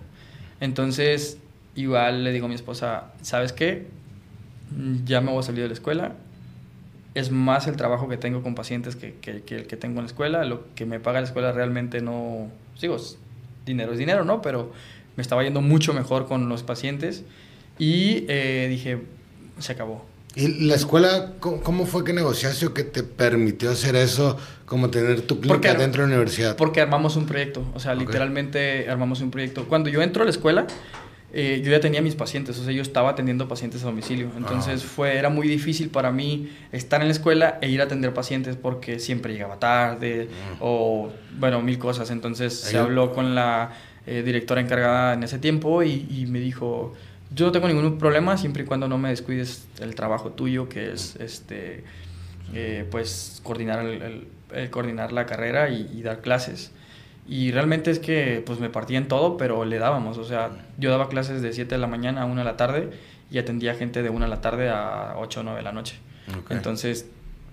Entonces, igual le digo a mi esposa, ¿sabes qué? Ya me voy a salir de la escuela. Es más el trabajo que tengo con pacientes que, que, que el que tengo en la escuela. Lo que me paga la escuela realmente no... Digo, dinero es dinero, ¿no? Pero me estaba yendo mucho mejor con los pacientes y eh, dije, se acabó. ¿Y la escuela, cómo fue que negociaste o que te permitió hacer eso, como tener tu clínica dentro de la universidad? Porque armamos un proyecto, o sea, literalmente armamos un proyecto. Cuando yo entro a la escuela, eh, yo ya tenía mis pacientes, o sea, yo estaba atendiendo pacientes a domicilio. Entonces fue, era muy difícil para mí estar en la escuela e ir a atender pacientes porque siempre llegaba tarde mm. o, bueno, mil cosas. Entonces se habló con la eh, directora encargada en ese tiempo y, me dijo, yo no tengo ningún problema siempre y cuando no me descuides el trabajo tuyo, que es, este, eh, pues, coordinar, el, coordinar la carrera y dar clases. Y realmente es que pues me partía en todo, pero le dábamos. O sea, yo daba clases de 7 de la mañana a 1 de la tarde y atendía gente de 1 de la tarde a 8 o 9 de la noche. Entonces,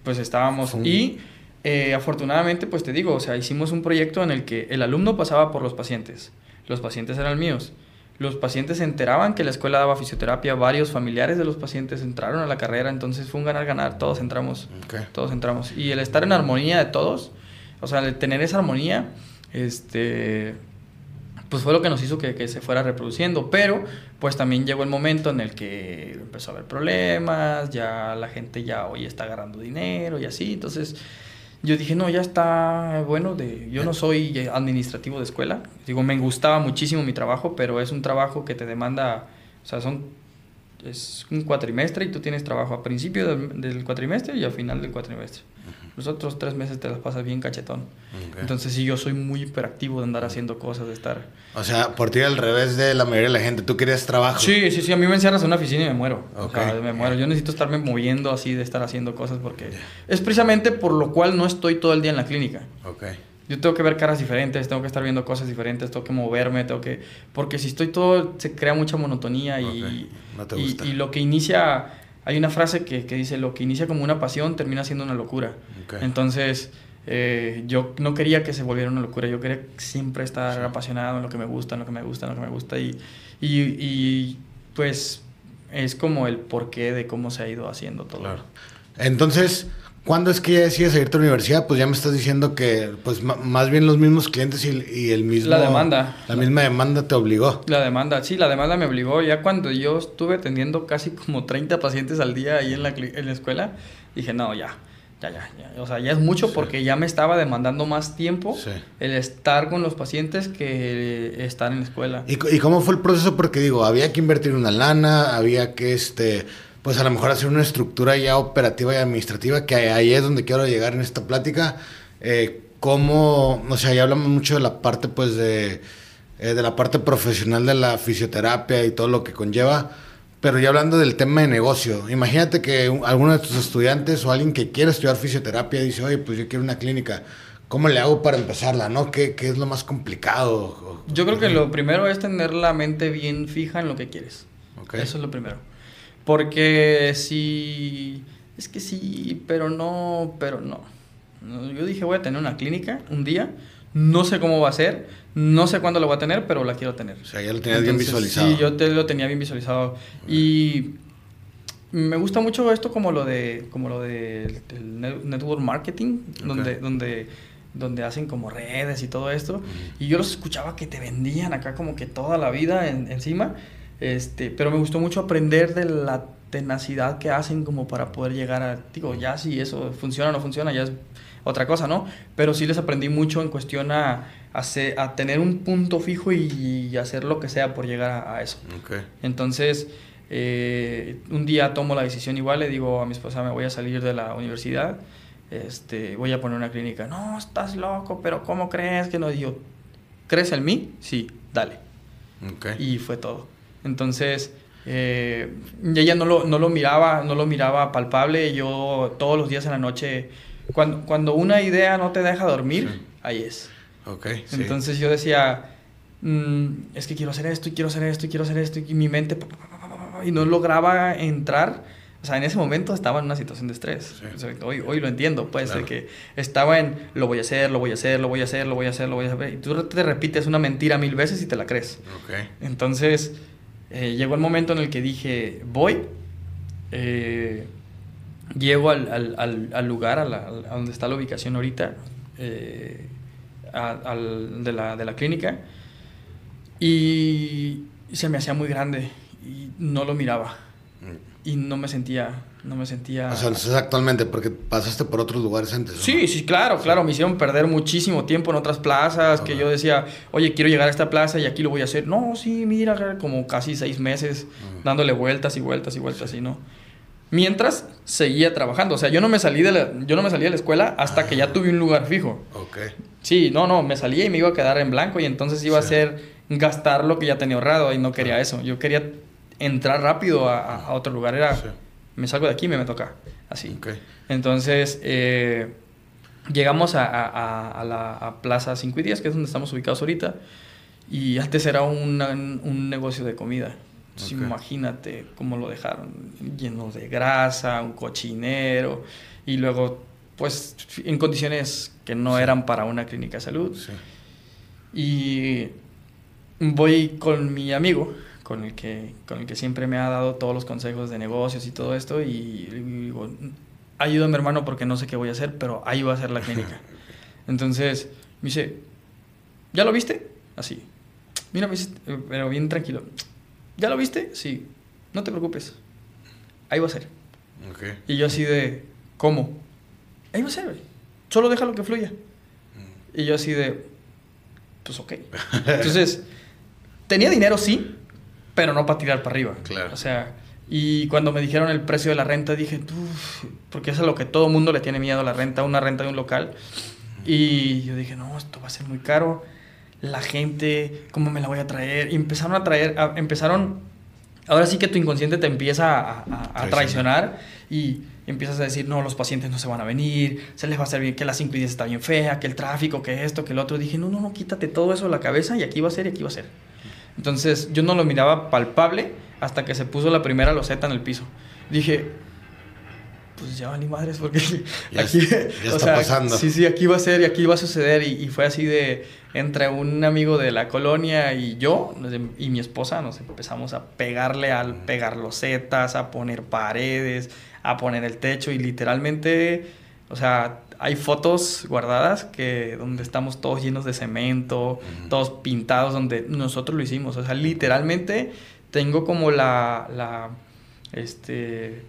pues estábamos... Y eh, afortunadamente, pues te digo, o sea, hicimos un proyecto en el que el alumno pasaba por los pacientes. Los pacientes eran míos. Los pacientes se enteraban que la escuela daba fisioterapia, varios familiares de los pacientes entraron a la carrera, entonces fue un ganar-ganar, todos entramos, todos entramos. Y el estar en armonía de todos, o sea, el tener esa armonía, este, pues fue lo que nos hizo que, se fuera reproduciendo. Pero, pues también llegó el momento en el que empezó a haber problemas, ya la gente ya hoy está agarrando dinero y así. Entonces, yo dije, no, ya está bueno. De, yo no soy administrativo de escuela. Digo, me gustaba muchísimo mi trabajo, pero es un trabajo que te demanda, o sea, son es un cuatrimestre y tú tienes trabajo a principio del, cuatrimestre y al final del cuatrimestre. Los otros tres meses te las pasas bien cachetón. Entonces sí, yo soy muy hiperactivo de andar haciendo cosas, de estar... O sea, por ti al revés de la mayoría de la gente, tú querías trabajo. Sí, sí, sí, a mí me encierras en una oficina y me muero. O sea, me muero. Yo necesito estarme moviendo así, de estar haciendo cosas porque... Es precisamente por lo cual no estoy todo el día en la clínica. Okay yo tengo que ver caras diferentes, tengo que estar viendo cosas diferentes, tengo que moverme, tengo que... Porque si estoy todo, se crea mucha monotonía y, y, lo que inicia... Hay una frase que, que, dice, lo que inicia como una pasión termina siendo una locura. Entonces, eh, yo no quería que se volviera una locura, yo quería siempre estar apasionado en lo que me gusta, en lo que me gusta, en lo que me gusta. Y, y, y pues es como el porqué de cómo se ha ido haciendo todo. Claro. Entonces, ¿Cuándo es que ya decides irte a la universidad? Pues ya me estás diciendo que, pues más bien los mismos clientes y, el mismo... La demanda. La misma demanda te obligó. La demanda, sí, la demanda me obligó. Ya cuando yo estuve atendiendo casi como 30 pacientes al día ahí en la, en la escuela, dije, no, ya, ya, ya, ya. O sea, ya es mucho porque ya me estaba demandando más tiempo el estar con los pacientes que estar en la escuela. ¿Y, ¿Y cómo fue el proceso? Porque digo, había que invertir una lana, había que, este pues a lo mejor hacer una estructura ya operativa y administrativa, que ahí es donde quiero llegar en esta plática. Eh, cómo, o sea, ya hablamos mucho de la parte, pues, de, eh, de la parte profesional de la fisioterapia y todo lo que conlleva, pero ya hablando del tema de negocio, imagínate que alguno de tus estudiantes o alguien que quiere estudiar fisioterapia dice, oye, pues yo quiero una clínica. ¿Cómo le hago para empezarla, no? ¿Qué, qué es lo más complicado? Yo creo que lo primero es tener la mente bien fija en lo que quieres. Eso es lo primero. Porque si... Es que sí, pero no, pero no. Yo dije, voy a tener una clínica un día. No sé cómo va a ser, no sé cuándo lo voy a tener, pero la quiero tener. O sea, ya lo tenías bien visualizado. Sí, yo te, lo tenía bien visualizado. Y me gusta mucho esto como lo de como lo de network marketing, donde, donde, donde hacen como redes y todo esto. Y yo los escuchaba que te vendían acá como que toda la vida encima. Este, pero me gustó mucho aprender de la tenacidad que hacen como para poder llegar a, digo, ya si eso funciona o no funciona, ya es otra cosa, ¿no? Pero sí les aprendí mucho en cuestión a, a, tener un punto fijo y, hacer lo que sea por llegar a, eso. Entonces, eh, un día tomo la decisión igual, le digo a mi esposa, me voy a salir de la universidad, este, voy a poner una clínica. No, estás loco, pero ¿cómo crees que no? Digo, ¿crees en mí? Sí, dale. Y fue todo. Entonces, eh, ella no lo, no lo, miraba, no lo miraba palpable. Yo todos los días en la noche, cuando, cuando una idea no te deja dormir, ahí es. Okay, Entonces yo decía, mm, es que quiero hacer esto y quiero hacer esto y quiero hacer esto y mi mente y no lograba entrar. O sea, en ese momento estaba en una situación de estrés. hoy, hoy lo entiendo, pues, de que estaba en lo voy a hacer, lo voy a hacer, lo voy a hacer, lo voy a hacer, lo voy a hacer. Y tú te repites una mentira mil veces y te la crees. Okay. Entonces, eh, llegó el momento en el que dije, voy, eh, llego al, al, al, lugar, a, la, a, donde está la ubicación ahorita, eh, de, la, de, la, clínica. Y se me hacía muy grande y no lo miraba. Y no me sentía, no me sentía... O sea, es actualmente porque pasaste por otros lugares antes. ¿no? Sí, sí, claro, claro. Me hicieron perder muchísimo tiempo en otras plazas, que yo decía, oye, quiero llegar a esta plaza y aquí lo voy a hacer. No, sí, mira, como casi seis meses dándole vueltas y vueltas y vueltas y no. Mientras seguía trabajando. O sea, yo no me salí de la, yo no me salí de la escuela hasta que ya tuve un lugar fijo. Ok. Sí, no, no, me salía y me iba a quedar en blanco y entonces iba a ser gastar lo que ya tenía ahorrado y no quería eso. Yo quería entrar rápido a, a otro lugar. Era, Sí. Me salgo de aquí y me, me toca. Así. Entonces, eh, llegamos a, a- a- a la a Plaza 5 y 10, que es donde estamos ubicados ahorita. Y antes era una- un negocio de comida. Entonces, imagínate cómo lo dejaron lleno de grasa, un cochinero. Y luego, pues, en condiciones que no eran para una clínica de salud. Sí. Y voy con mi amigo, con el que, con el que siempre me ha dado todos los consejos de negocios y todo esto, y digo, ayúdame hermano porque no sé qué voy a hacer, pero ahí va a ser la clínica. Entonces me dice, ¿ya lo viste? Así. Mira, me dice, pero bien tranquilo. ¿Ya lo viste? Sí. No te preocupes. Ahí va a ser. Ok. Y yo así de, ¿cómo? Ahí va a ser, güey. Solo déjalo que fluya. Y yo así de, pues ok. Entonces, tenía dinero sí, pero no para tirar para arriba. Claro. O sea, y cuando me dijeron el precio de la renta, dije, "Uf", porque es a lo que todo mundo le tiene miedo, la renta, una renta de un local. Y yo dije, no, esto va a ser muy caro. La gente, ¿cómo me la voy a traer? Y empezaron a traer, a- empezaron, ahora sí que tu inconsciente te empieza a, a- a Traicionar. y empiezas a decir, no, los pacientes no se van a venir, se les va a hacer bien que las 5 y 10 está bien fea, que el tráfico, que esto, que el otro. Dije, no, no, no, quítate todo eso de la cabeza y aquí va a ser y aquí va a ser. Entonces yo no lo miraba palpable hasta que se puso la primera loseta en el piso. Dije, pues ya valí madres porque Ya aquí es- ya está pasando. Sí, sí, aquí va a ser y aquí va a suceder y, y fue así de entre un amigo de la colonia y yo em- y mi esposa nos empezamos a pegarle al pegar losetas, a poner paredes, a poner el techo y literalmente, o sea, hay fotos guardadas que donde estamos todos llenos de cemento, todos pintados donde nosotros lo hicimos, o sea, literalmente tengo como la la este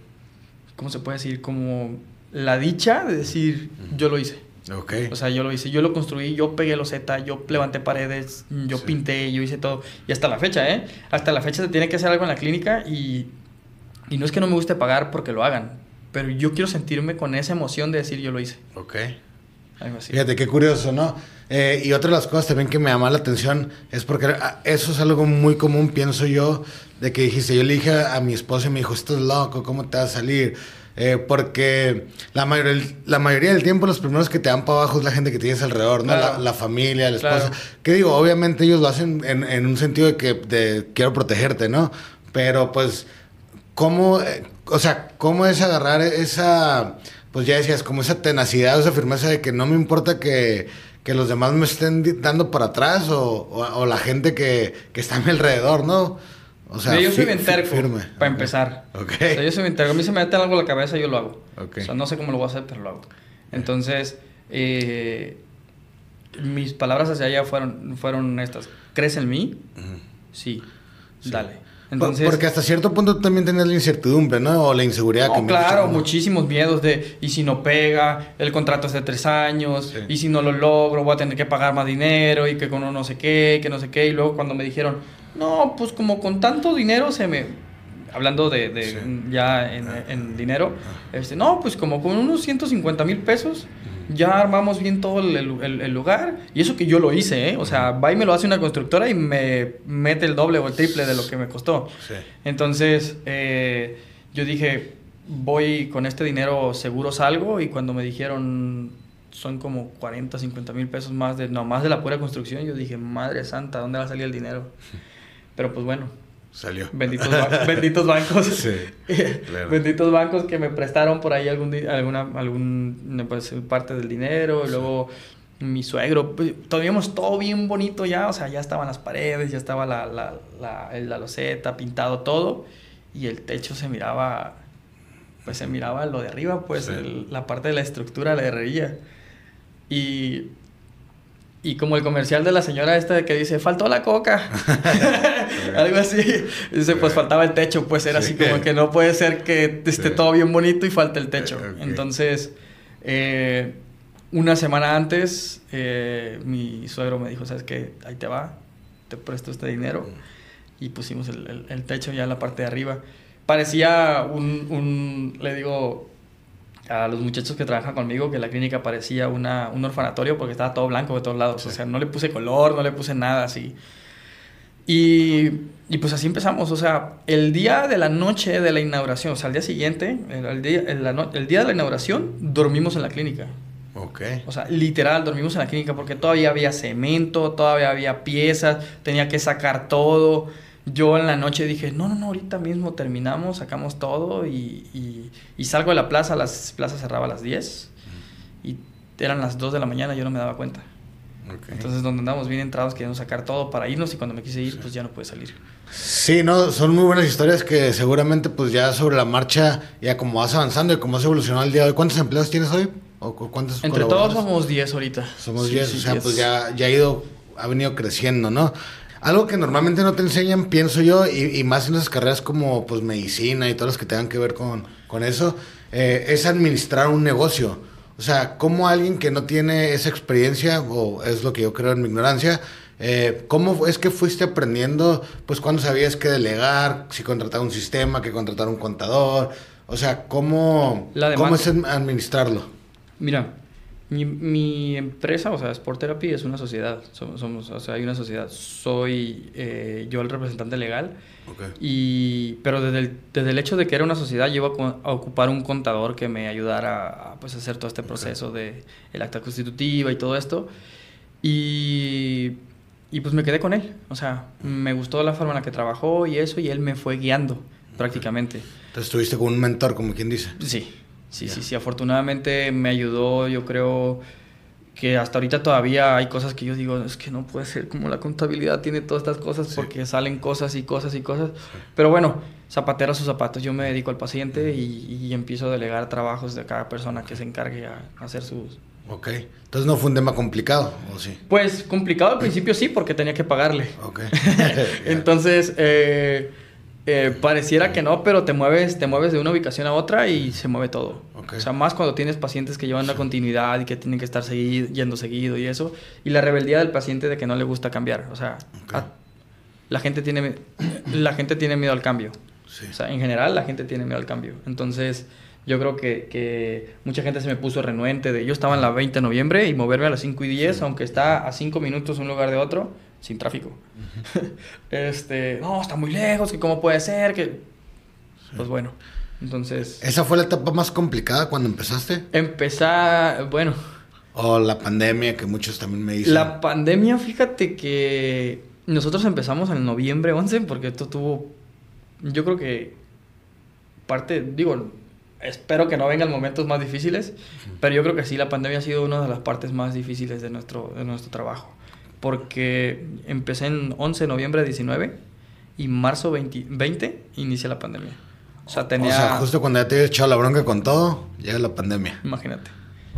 ¿cómo se puede decir? Como la dicha de decir, yo lo hice. Ok. O sea, yo lo hice, yo lo construí, yo pegué loseta, yo levanté paredes, yo Sí. pinté, yo hice todo. Y hasta la fecha, ¿eh? Hasta la fecha se tiene que hacer algo en la clínica y, y no es que no me guste pagar porque lo hagan, pero yo quiero sentirme con esa emoción de decir, yo lo hice. ok. Algo así. Fíjate qué curioso, ¿no? Eh, y otra de las cosas también que me llama la atención es porque ah, eso es algo muy común, pienso yo, de que dijiste, yo le dije a mi esposa y me dijo, estás loco, ¿cómo te vas a salir? Eh, porque la, mayor- la mayoría del tiempo los primeros que te dan para abajo es la gente que tienes alrededor, ¿no? Claro. La, la familia, la esposa. Claro. Que digo, obviamente ellos lo hacen en, en un sentido de que de, quiero protegerte, ¿no? Pero pues, ¿cómo, eh, o sea, cómo es agarrar esa, pues ya decías, como esa tenacidad, esa firmeza de que no me importa que, que los demás me estén dando para atrás o, o- o la gente que, que está a mi alrededor, ¿no? O sea, yo soy bien terco, fi- firme. para empezar. Ok. O sea, yo soy bien terco. A mí se me mete algo en la cabeza, yo lo hago. Ok. O sea, no sé cómo lo voy a hacer, pero lo hago. Entonces, eh, mis palabras hacia ella fueron, fueron estas. ¿Crees en mí? Sí. Dale. Entonces, Porque hasta cierto punto también tenías la incertidumbre, ¿no? O la inseguridad No, que me claro, muchísimos miedos de, y si no pega, el contrato es de tres años, Sí. y si no lo logro, voy a tener que pagar más dinero, y que con uno no sé qué, que no sé qué, y luego cuando me dijeron, no, pues como con tanto dinero se me, hablando de, de Sí. ya en, en dinero, este, no, pues como con unos 150 mil pesos, ya armamos bien todo el, el- el lugar, y eso que yo lo hice, ¿eh? O sea, va y me lo hace una constructora y me mete el doble o el triple de lo que me costó. Sí. Entonces, eh, yo dije, voy con este dinero seguro salgo y cuando me dijeron son como 40, 50 mil pesos más de nomás de la pura construcción, yo dije, madre santa, ¿dónde va a salir el dinero? Pero pues bueno, Salió. benditos, ba- benditos bancos. Sí, claro. Benditos bancos que me prestaron por ahí algún, alguna algún, pues, parte del dinero. Y luego mi suegro, pues, teníamos todo bien bonito ya. O sea, ya estaban las paredes, ya estaba la, la, la, la loseta, pintado todo. Y el techo se miraba, pues se miraba lo de arriba, pues Sí. el- la parte de la estructura, la herrería. Y Y como el comercial de la señora esta que dice, faltó la coca. Algo así. Dice, pues faltaba el techo. Pues era así como que no puede ser que esté todo bien bonito y falte el techo. Entonces, eh, una semana antes, eh, mi suegro me dijo, ¿sabes qué? Ahí te va, te presto este dinero. Mm. Y pusimos el, el, techo ya en la parte de arriba. Parecía un, un le digo, a los muchachos que trabajan conmigo que la clínica parecía una, un orfanatorio porque estaba todo blanco de todos lados. O sea, no le puse color, no le puse nada así. Y, y, pues así empezamos. O sea, el día de la noche de la inauguración, o sea, el día siguiente, el, día, el, día de la inauguración, dormimos en la clínica. Ok. O sea, literal, dormimos en la clínica porque todavía había cemento, todavía había piezas, tenía que sacar todo yo en la noche dije, no, no, no, ahorita mismo terminamos, sacamos todo y, y, salgo de la plaza, las plazas cerraba a las 10 y eran las 2 de la mañana, yo no me daba cuenta. Entonces, donde andamos bien entrados, queríamos sacar todo para irnos y cuando me quise ir, pues ya no pude salir. Sí, no, son muy buenas historias que seguramente pues ya sobre la marcha, ya como vas avanzando y como has evolucionado el día de hoy, ¿cuántos empleados tienes hoy? ¿O cuántos Entre todos somos 10 ahorita. Somos 10, o sea, pues ya, ya ha ido, ha venido creciendo, ¿no? Algo que normalmente no te enseñan, pienso yo, y, más en esas carreras como pues medicina y todas las que tengan que ver con, con eso, eh, es administrar un negocio. O sea, ¿cómo alguien que no tiene esa experiencia, o es lo que yo creo en mi ignorancia, eh, ¿cómo es que fuiste aprendiendo, pues cuando sabías que delegar, si contratar un sistema, que contratar un contador? O sea, ¿cómo, ¿cómo es administrarlo? Mira, mi, mi, empresa, o sea, Sport Therapy es una sociedad. Somos, o sea, hay una sociedad. Soy eh, yo el representante legal. Y, pero desde el, desde el hecho de que era una sociedad, yo iba a, ocupar un contador que me ayudara a, pues, hacer todo este proceso de el acta constitutiva y todo esto. Y, y pues me quedé con él. O sea, me gustó la forma en la que trabajó y eso, y él me fue guiando prácticamente. Entonces estuviste con un mentor, como quien dice. Sí. Sí, sí, sí, afortunadamente me ayudó, yo creo que hasta ahorita todavía hay cosas que yo digo, es que no puede ser como la contabilidad tiene todas estas cosas porque salen cosas y cosas y cosas. Pero bueno, zapatera sus zapatos, yo me dedico al paciente y, empiezo a delegar trabajos de cada persona que se encargue a hacer sus... Ok, entonces no fue un tema complicado, ¿o sí? Pues complicado al principio sí, porque tenía que pagarle. Ok. entonces... Eh, eh, pareciera que no, pero te mueves, te mueves de una ubicación a otra y se mueve todo. O sea, más cuando tienes pacientes que llevan la continuidad y que tienen que estar yendo seguido y eso. Y la rebeldía del paciente de que no le gusta cambiar. O sea, la, gente tiene, la gente tiene miedo al cambio. O sea, en general la gente tiene miedo al cambio. Entonces, yo creo que, que, mucha gente se me puso renuente de yo estaba en la 20 de noviembre y moverme a las 5 y 10, aunque está a 5 minutos un lugar de otro, sin tráfico. este, no, está muy lejos, que cómo puede ser, que... Pues bueno, entonces... ¿Esa fue la etapa más complicada cuando empezaste? Empezar, bueno... O la pandemia, que muchos también me dicen. La pandemia, fíjate que nosotros empezamos en noviembre 11, porque esto tuvo, yo creo que parte, digo, espero que no vengan momentos más difíciles, pero yo creo que sí, la pandemia ha sido una de las partes más difíciles de nuestro, de nuestro trabajo porque empecé en 11 de noviembre de 19 y marzo 20, 20 inicia la pandemia. O sea, tenía... O sea, justo cuando ya te habías echado la bronca con todo, llega la pandemia. Imagínate.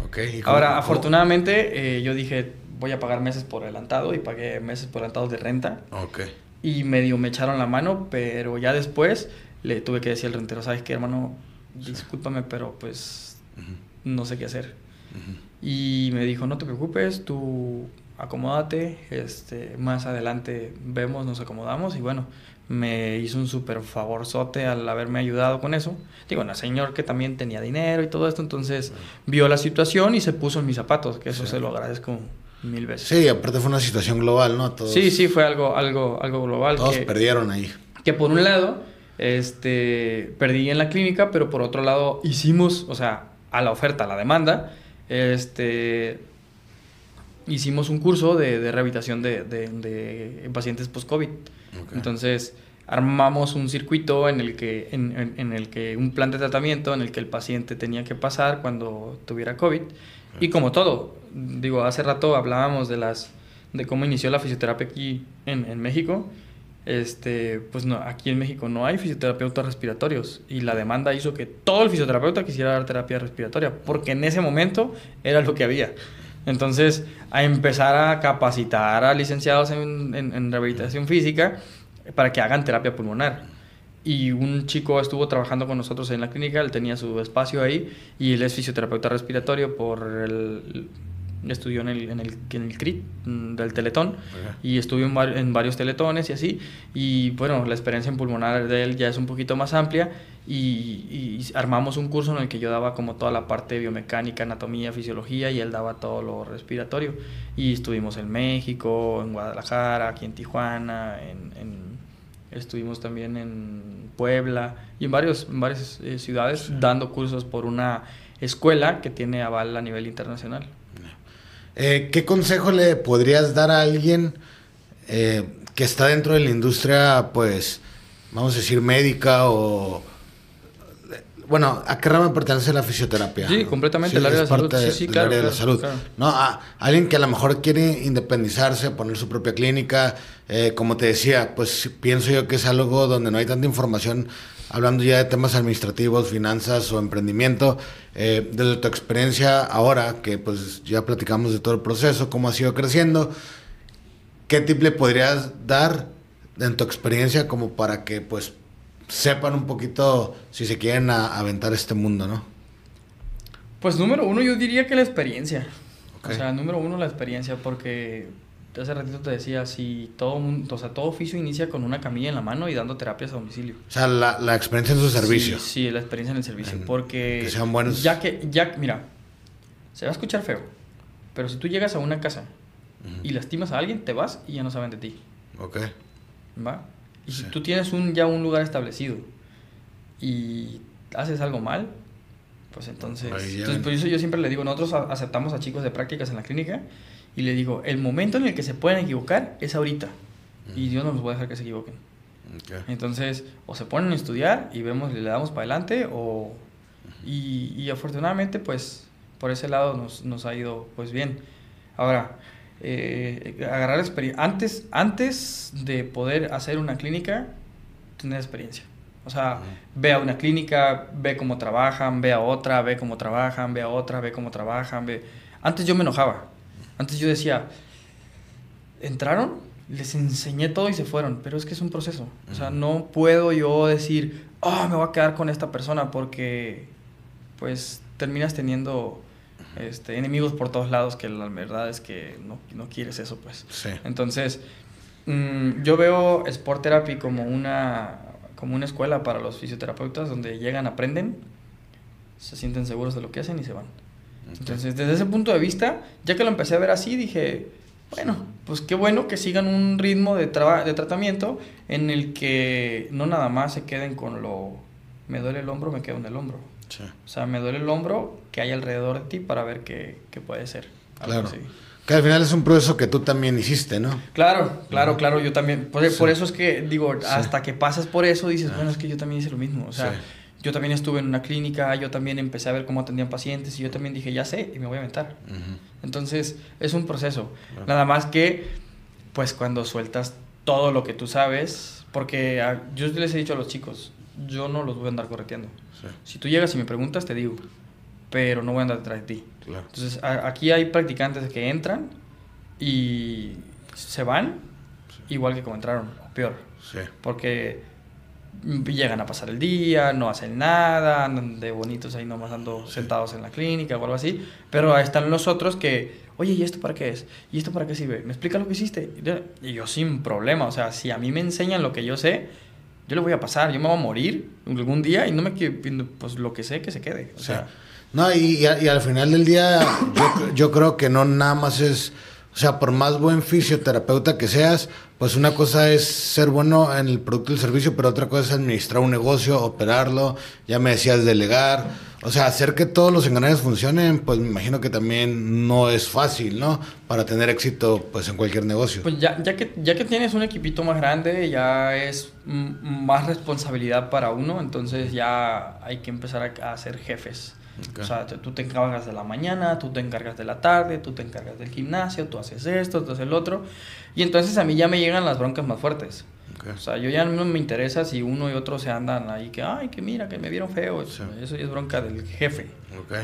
Ok. Ahora, afortunadamente, eh, yo dije, voy a pagar meses por adelantado y pagué meses por adelantado de renta. Ok. Y medio me echaron la mano, pero ya después le tuve que decir al rentero, ¿sabes qué, hermano? Discúlpame, pero pues no sé qué hacer. Y me dijo, no te preocupes, tú acomódate, este, más adelante vemos, nos acomodamos y bueno, me hizo un súper favorzote al haberme ayudado con eso. Digo, un señor que también tenía dinero y todo esto, entonces vio la situación y se puso en mis zapatos, que eso se lo agradezco mil veces. Sí, aparte fue una situación global, ¿no? Todos, sí, sí, fue algo, algo, algo global. Todos perdieron ahí. Que por un lado, este, perdí en la clínica, pero por otro lado hicimos, o sea, a la oferta, a la demanda, este, hicimos un curso de, rehabilitación de, pacientes post-COVID. Entonces, armamos un circuito en el, que, en, el que un plan de tratamiento en el que el paciente tenía que pasar cuando tuviera COVID. Y como todo, digo, hace rato hablábamos de, las, de cómo inició la fisioterapia aquí en, México. Este, pues no, aquí en México no hay fisioterapeutas respiratorios y la demanda hizo que todo el fisioterapeuta quisiera dar terapia respiratoria porque en ese momento era lo que había. Entonces, a empezar a capacitar a licenciados en, rehabilitación física para que hagan terapia pulmonar. Y un chico estuvo trabajando con nosotros en la clínica, él tenía su espacio ahí y él es fisioterapeuta respiratorio por el estudió en el, en el, en el CRIT mm, del Teletón y estuvo en, en, varios teletones y así. Y bueno, la experiencia en pulmonar de él ya es un poquito más amplia y, y, armamos un curso en el que yo daba como toda la parte de biomecánica, anatomía, fisiología y él daba todo lo respiratorio. Y estuvimos en México, en Guadalajara, aquí en Tijuana, en, en estuvimos también en Puebla y en, varios, en varias eh, ciudades dando cursos por una escuela que tiene aval a nivel internacional. Eh, ¿Qué consejo le podrías dar a alguien eh, que está dentro de la industria, pues, vamos a decir, médica o... Bueno, ¿a qué rama pertenece la fisioterapia? Sí, completamente, el área de salud. Sí, sí, claro, área de la salud. No, a alguien que a lo mejor quiere independizarse, poner su propia clínica, eh, como te decía, pues pienso yo que es algo donde no hay tanta información hablando ya de temas administrativos, finanzas o emprendimiento, eh, desde tu experiencia ahora, que pues ya platicamos de todo el proceso, cómo ha sido creciendo, ¿qué tip le podrías dar en tu experiencia como para que pues sepan un poquito si se quieren aventar este mundo, ¿no? Pues número uno yo diría que la experiencia. O sea, número uno la experiencia porque hace ratito te decía, si todo mundo, o sea, todo oficio inicia con una camilla en la mano y dando terapias a domicilio. O sea, la, la experiencia en su servicio. Sí, sí, la experiencia en el servicio. porque. Que sean buenos. Ya que, ya, mira, se va a escuchar feo. Pero si tú llegas a una casa y lastimas a alguien, te vas y ya no saben de ti. Ok. ¿Va? Y si tú tienes un, ya un lugar establecido y haces algo mal, pues entonces. entonces por eso yo siempre le digo, nosotros aceptamos a chicos de prácticas en la clínica y le digo, el momento en el que se pueden equivocar es ahorita. Y Dios no los va a dejar que se equivoquen. Entonces, o se ponen a estudiar y vemos, le damos para adelante, o... Y, y, afortunadamente, pues, por ese lado nos, nos ha ido, pues, bien. Ahora, eh, agarrar experiencia. Antes, antes de poder hacer una clínica, tener experiencia. O sea, ve a una clínica, ve cómo trabajan, ve a otra, ve cómo trabajan, ve a otra, ve cómo trabajan, ve... Antes yo me enojaba. Antes yo decía, entraron, les enseñé todo y se fueron, pero es que es un proceso. O sea, no puedo yo decir, oh, me voy a quedar con esta persona porque, pues, terminas teniendo este, enemigos por todos lados que la verdad es que no, no quieres eso, pues. Sí. Entonces, mm, yo veo Sport Therapy como una, como una escuela para los fisioterapeutas donde llegan, aprenden, se sienten seguros de lo que hacen y se van. Entonces, desde ese punto de vista, ya que lo empecé a ver así, dije, bueno, pues qué bueno que sigan un ritmo de, de tratamiento en el que no nada más se queden con lo, me duele el hombro, me quedo en el hombro. O sea, me duele el hombro que hay alrededor de ti para ver qué, qué puede ser. Claro. Que al final es un proceso que tú también hiciste, ¿no? Claro, claro, claro, yo también. Por, por, eso es que, digo, hasta que pasas por eso, dices, bueno, es que yo también hice lo mismo. O sea, yo también estuve en una clínica, yo también empecé a ver cómo atendían pacientes y yo también dije, ya sé, y me voy a aventar. Entonces, es un proceso. Nada más que, pues cuando sueltas todo lo que tú sabes, porque yo les he dicho a los chicos, yo no los voy a andar correteando. Si tú llegas y me preguntas, te digo, pero no voy a andar detrás de ti. Entonces, aquí hay practicantes que entran y se van igual que como entraron, o peor. Porque llegan a pasar el día, no hacen nada, andan de bonitos ahí nomás ando sentados en la clínica o algo así, pero ahí están los otros que, oye, ¿y esto para qué es? ¿Y esto para qué sirve? ¿Me explica lo que hiciste? Y yo sin problema, o sea, si a mí me enseñan lo que yo sé, yo le voy a pasar, yo me voy a morir algún día y no me pues lo que sé, que se quede, o sea... No, y, y, al final del día yo, yo creo que no nada más es o sea, por más buen fisioterapeuta que seas, pues una cosa es ser bueno en el producto y el servicio, pero otra cosa es administrar un negocio, operarlo, ya me decías delegar, o sea, hacer que todos los engranajes funcionen, pues me imagino que también no es fácil, ¿no? Para tener éxito pues en cualquier negocio. Pues ya, ya, que, ya que tienes un equipito más grande, ya es más responsabilidad para uno, entonces ya hay que empezar a, a ser jefes. O sea, tú te encargas de la mañana, tú te encargas de la tarde, tú te encargas del gimnasio, tú haces esto, tú haces el otro. Y entonces a mí ya me llegan las broncas más fuertes. O sea, yo ya no me interesa si uno y otro se andan ahí que, ay, que mira, que me vieron feo. Eso ya es bronca del jefe.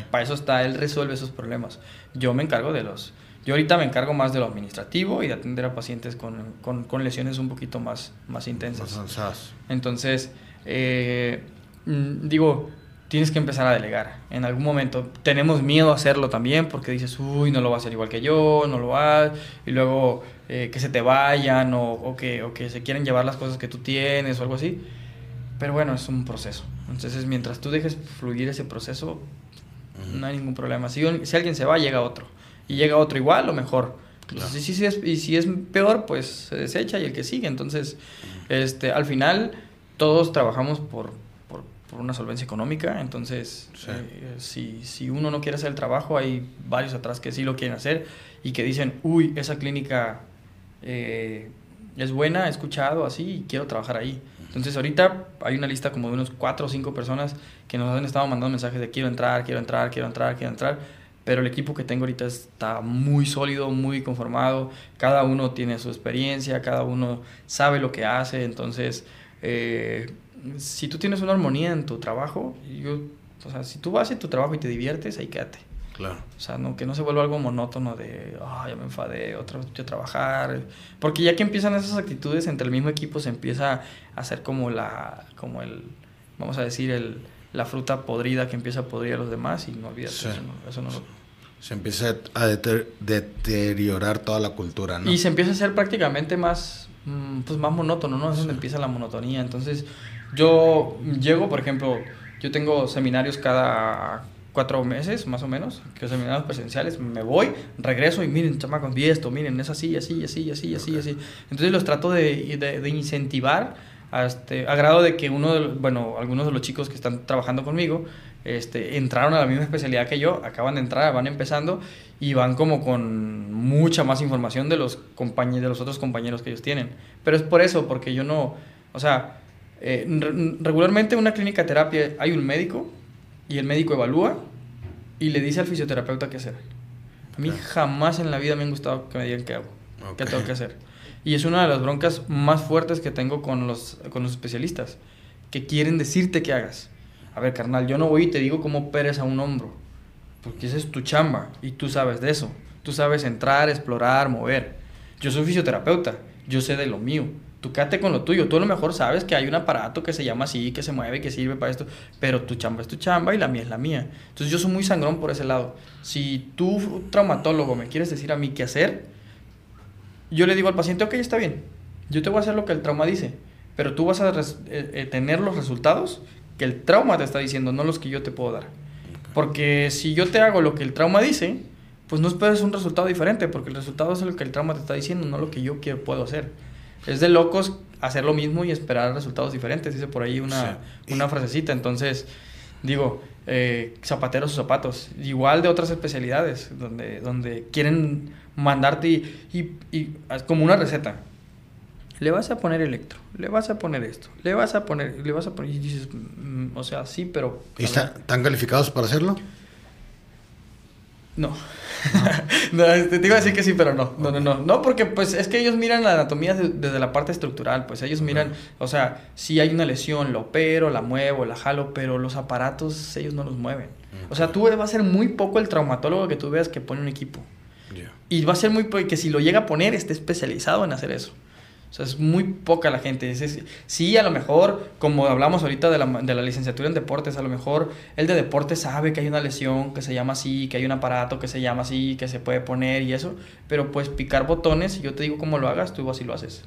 Para eso está, él resuelve esos problemas. Yo me encargo de los... Yo ahorita me encargo más de lo administrativo y de atender a pacientes con, con, con lesiones un poquito más, más intensas. Más Entonces, eh, mm, digo, tienes que empezar a delegar. En algún momento tenemos miedo a hacerlo también porque dices, uy, no lo va a hacer igual que yo, no lo va, y luego eh, que se te vayan o, o, que, o que se quieren llevar las cosas que tú tienes o algo así. Pero bueno, es un proceso. Entonces, mientras tú dejes fluir ese proceso, no hay ningún problema. Si, si, alguien se va, llega otro. Y llega otro igual o mejor. y, si es, y si es peor, pues se desecha y el que sigue. Entonces, este, al final, todos trabajamos por, por una solvencia económica. Entonces, eh, si, si, uno no quiere hacer el trabajo, hay varios atrás que sí lo quieren hacer y que dicen, uy, esa clínica eh, es buena, he escuchado así y quiero trabajar ahí. Entonces, ahorita hay una lista como de unos cuatro o cinco personas que nos han estado mandando mensajes de quiero entrar, quiero entrar, quiero entrar, quiero entrar. Pero el equipo que tengo ahorita está muy sólido, muy conformado. Cada uno tiene su experiencia, cada uno sabe lo que hace. Entonces, eh, si tú tienes una armonía en tu trabajo, yo, o sea, si tú vas a tu trabajo y te diviertes, ahí quédate. Claro. O sea, no, que no se vuelva algo monótono de, ah, ya me enfadé, otra vez a trabajar. Porque ya que empiezan esas actitudes entre el mismo equipo, se empieza a hacer como la, como el, vamos a decir, el, la fruta podrida que empieza a podrir a los demás y no olvides eso, eso no Se empieza a deteriorar toda la cultura, ¿no? Y se empieza a hacer prácticamente más, mm, pues más monótono, ¿no? Es donde empieza la monotonía. Entonces, yo llego, por ejemplo, yo tengo seminarios cada cuatro meses, más o menos, que seminarios presenciales, me voy, regreso y miren, chamacos, vi esto, miren, es así, así, así, así, así, así. Entonces los trato de, de, incentivar a, este, a grado de que uno, de, bueno, algunos de los chicos que están trabajando conmigo, este, entraron a la misma especialidad que yo, acaban de entrar, van empezando y van como con mucha más información de los, compañeros, de los otros compañeros que ellos tienen. Pero es por eso, porque yo no, o sea, eh, regularmente en una clínica de terapia hay un médico y el médico evalúa y le dice al fisioterapeuta qué hacer. A mí jamás en la vida me han gustado que me digan qué hago, qué tengo que hacer. Y es una de las broncas más fuertes que tengo con los, con los especialistas, que quieren decirte qué hagas. A ver, carnal, yo no voy y te digo cómo operes a un hombro, porque esa es tu chamba y tú sabes de eso. Tú sabes entrar, explorar, mover. Yo soy fisioterapeuta, yo sé de lo mío Tú quédate con lo tuyo. Tú a lo mejor sabes que hay un aparato que se llama así, que se mueve, que sirve para esto, pero tu chamba es tu chamba y la mía es la mía. Entonces yo soy muy sangrón por ese lado. Si tú, traumatólogo, me quieres decir a mí qué hacer, yo le digo al paciente, ok, está bien, yo te voy a hacer lo que el trauma dice, pero tú vas a eh, eh, tener los resultados que el trauma te está diciendo, no los que yo te puedo dar. Porque si yo te hago lo que el trauma dice, pues no esperes un resultado diferente, porque el resultado es lo que el trauma te está diciendo, no lo que yo quiero, puedo hacer. Es de locos hacer lo mismo y esperar resultados diferentes, dice por ahí una, una frasecita. Entonces, digo, eh, zapateros o zapatos, igual de otras especialidades, donde, donde quieren mandarte y, y, como una receta. Le vas a poner electro, le vas a poner esto, le vas a poner, le vas a poner, y dices, mm, o sea, sí, pero... ¿Y están calificados para hacerlo? No. no, este, te iba a decir que sí, pero no. No, no, no. No, porque pues es que ellos miran la anatomía desde la parte estructural. Pues ellos miran, o sea, si hay una lesión, lo opero, la muevo, la jalo, pero los aparatos ellos no los mueven. O sea, tú va a ser muy poco el traumatólogo que tú veas que pone un equipo. Y va a ser muy poco que si lo llega a poner esté especializado en hacer eso. O sea, es muy poca la gente. Es, sí, a lo mejor, como hablamos ahorita de la, de la, licenciatura en deportes, a lo mejor el de deportes sabe que hay una lesión que se llama así, que hay un aparato que se llama así, que se puede poner y eso, pero pues picar botones, yo te digo cómo lo hagas, tú así lo haces.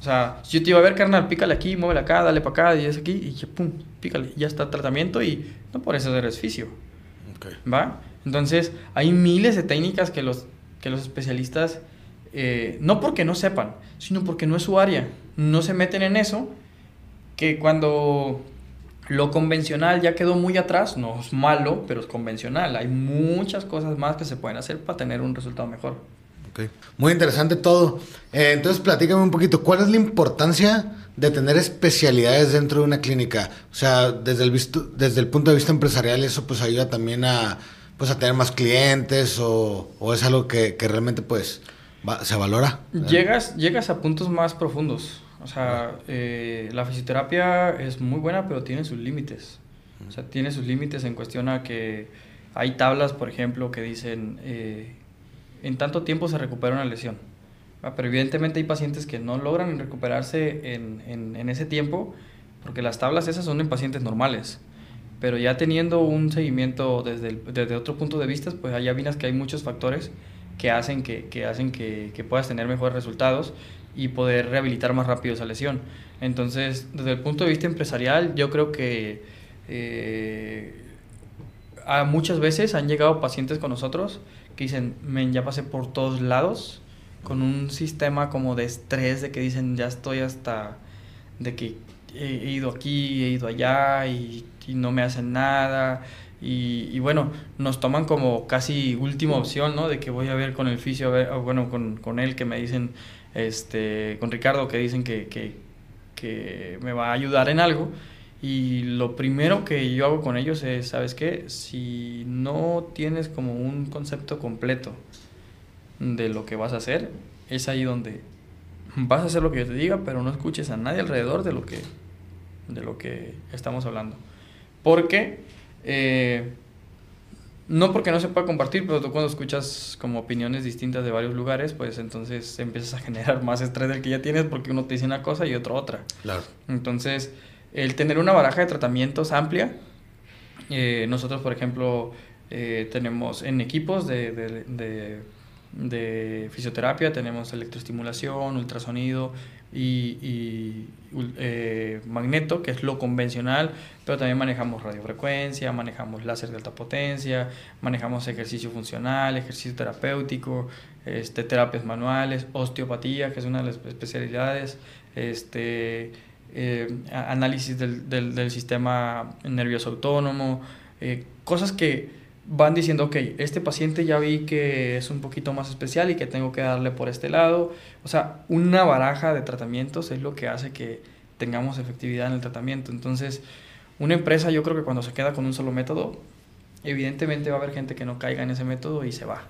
O sea, si yo te iba a ver, carnal, pícale aquí, muévele acá, dale para acá, y es aquí, y pum, pícale, ya está el tratamiento y no por eso hacer ejercicio. ¿Va? Entonces, hay miles de técnicas que los, que los especialistas eh, no porque no sepan, sino porque no es su área. No se meten en eso, que cuando lo convencional ya quedó muy atrás, no es malo, pero es convencional. Hay muchas cosas más que se pueden hacer para tener un resultado mejor. Muy interesante todo. Eh, entonces, platícame un poquito, ¿cuál es la importancia de tener especialidades dentro de una clínica? O sea, desde el, visto, desde el punto de vista empresarial, eso pues ayuda también a, pues, a tener más clientes o, o es algo que, que realmente pues ¿Se valora? Llegas, llegas a puntos más profundos. O sea, eh, la fisioterapia es muy buena, pero tiene sus límites. O sea, tiene sus límites en cuestión a que hay tablas, por ejemplo, que dicen eh, en tanto tiempo se recupera una lesión. Ah, pero evidentemente hay pacientes que no logran recuperarse en, en, ese tiempo porque las tablas esas son en pacientes normales. Pero ya teniendo un seguimiento desde, desde otro punto de vista, pues allá vienes que hay muchos factores que hacen que, que hacen que, que, puedas tener mejores resultados y poder rehabilitar más rápido esa lesión. Entonces, desde el punto de vista empresarial, yo creo que eh, a muchas veces han llegado pacientes con nosotros que dicen, men, ya pasé por todos lados, con un sistema como de estrés, de que dicen, ya estoy hasta, de que he, ido aquí, he ido allá y, y no me hacen nada. Y, bueno, nos toman como casi última opción, ¿no? De que voy a ver con el fisio, bueno, con, con él que me dicen, este, con Ricardo que dicen que, que, que me va a ayudar en algo. Y lo primero que yo hago con ellos es, ¿sabes qué? Si no tienes como un concepto completo de lo que vas a hacer, es ahí donde vas a hacer lo que yo te diga, pero no escuches a nadie alrededor de lo que, de lo que estamos hablando. Porque, eh, no porque no se pueda compartir, pero tú cuando escuchas como opiniones distintas de varios lugares, pues entonces empiezas a generar más estrés del que ya tienes porque uno te dice una cosa y otro otra. Claro. Entonces, el tener una baraja de tratamientos amplia, eh, nosotros, por ejemplo, eh, tenemos en equipos de, de, de, de, fisioterapia, tenemos electroestimulación, ultrasonido y, y eh, magneto, que es lo convencional, pero también manejamos radiofrecuencia, manejamos láser de alta potencia, manejamos ejercicio funcional, ejercicio terapéutico, este, terapias manuales, osteopatía, que es una de las especialidades, este, eh, análisis del, del, sistema nervioso autónomo, eh, cosas que van diciendo, ok, este paciente ya vi que es un poquito más especial y que tengo que darle por este lado. O sea, una baraja de tratamientos es lo que hace que tengamos efectividad en el tratamiento. Entonces, una empresa yo creo que cuando se queda con un solo método, evidentemente va a haber gente que no caiga en ese método y se va.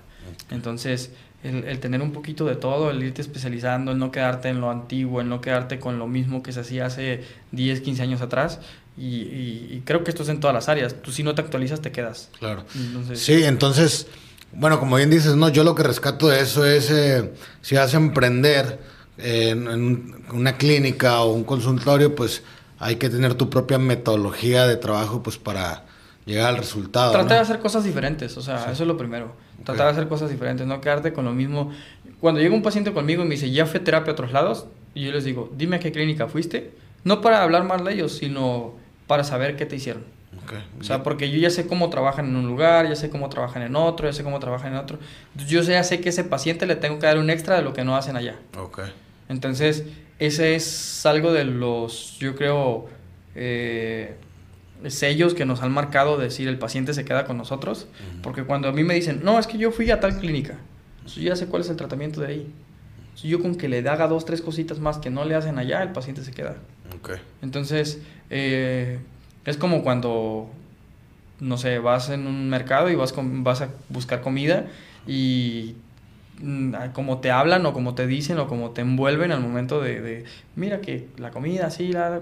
Entonces, el, el, tener un poquito de todo, el irte especializando, el no quedarte en lo antiguo, el no quedarte con lo mismo que se hacía hace 10, 15 años atrás. Y, y, y creo que esto es en todas las áreas. Tú si no te actualizas, te quedas. Claro. Entonces, sí, entonces, bueno, como bien dices, no, yo lo que rescato de eso es, eh, si vas a emprender eh, en, en una clínica o un consultorio, pues hay que tener tu propia metodología de trabajo, pues para llegar al resultado. Trata ¿no? de hacer cosas diferentes, o sea, sí. eso es lo primero. Tratar okay. de hacer cosas diferentes, no quedarte con lo mismo. Cuando llega un paciente conmigo y me dice, ya fui a terapia a otros lados, y yo les digo, dime a qué clínica fuiste. No para hablar mal de ellos, sino para saber qué te hicieron. Okay. O sea, porque yo ya sé cómo trabajan en un lugar, ya sé cómo trabajan en otro, ya sé cómo trabajan en otro. Yo ya sé que ese paciente le tengo que dar un extra de lo que no hacen allá. Okay. Entonces, ese es algo de los, yo creo, eh, sellos que nos han marcado decir el paciente se queda con nosotros, uh -huh. porque cuando a mí me dicen, no, es que yo fui a tal clínica, yo ya sé cuál es el tratamiento de ahí. Yo con que le haga dos, tres cositas más que no le hacen allá, el paciente se queda. Okay. Entonces, eh, es como cuando, no sé, vas en un mercado y vas, con, vas a buscar comida y mm, como te hablan o como te dicen o como te envuelven al momento de, de mira que la comida así, la,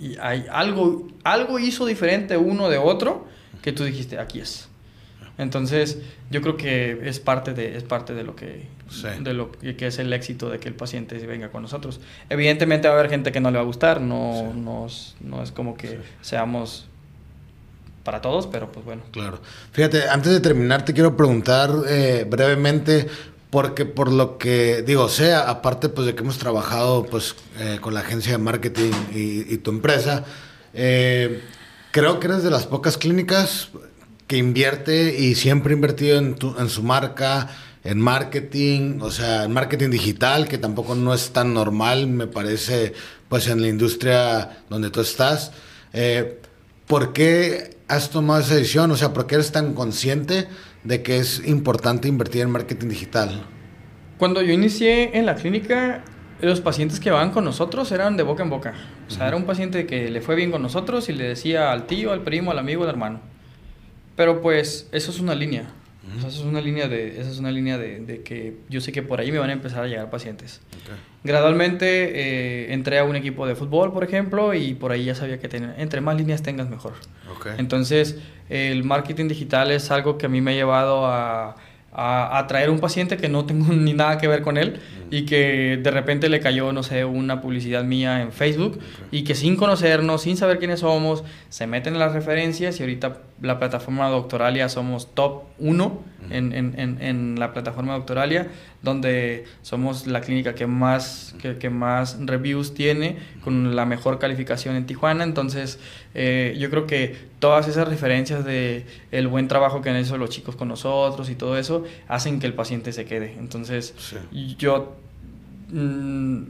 y hay algo, algo hizo diferente uno de otro que tú dijiste, aquí es. Entonces, yo creo que es parte de, es parte de lo que sí. de lo que, que, es el éxito de que el paciente venga con nosotros. Evidentemente va a haber gente que no le va a gustar, no, sí. no, no, es como que sí. seamos para todos, pero pues bueno. Claro. Fíjate, antes de terminar te quiero preguntar eh, brevemente porque por lo que digo, sea aparte pues de que hemos trabajado pues eh, con la agencia de marketing y, y tu empresa, eh, creo que eres de las pocas clínicas que invierte y siempre ha invertido en, tu, en su marca, en marketing, o sea, en marketing digital, que tampoco no es tan normal, me parece, pues en la industria donde tú estás. Eh, ¿Por qué has tomado esa decisión? O sea, ¿por qué eres tan consciente de que es importante invertir en marketing digital? Cuando yo inicié en la clínica, los pacientes que van con nosotros eran de boca en boca. O sea, uh -huh. era un paciente que le fue bien con nosotros y le decía al tío, al primo, al amigo, al hermano. Pero pues eso es una línea. esa es una línea, de, esa es una línea de, de, que yo sé que por ahí me van a empezar a llegar pacientes. Gradualmente eh, entré a un equipo de fútbol, por ejemplo, y por ahí ya sabía que tener, entre más líneas tengas, mejor. Entonces, el marketing digital es algo que a mí me ha llevado a a, a, traer un paciente que no tengo ni nada que ver con él y que de repente le cayó, no sé, una publicidad mía en Facebook y que sin conocernos, sin saber quiénes somos, se meten en las referencias y ahorita la plataforma Doctoralia somos top 1 en, en, en, la plataforma Doctoralia, donde somos la clínica que más, que, que más reviews tiene, con la mejor calificación en Tijuana. Entonces, eh, yo creo que todas esas referencias de el buen trabajo que han hecho los chicos con nosotros y todo eso, hacen que el paciente se quede. Entonces, yo mm,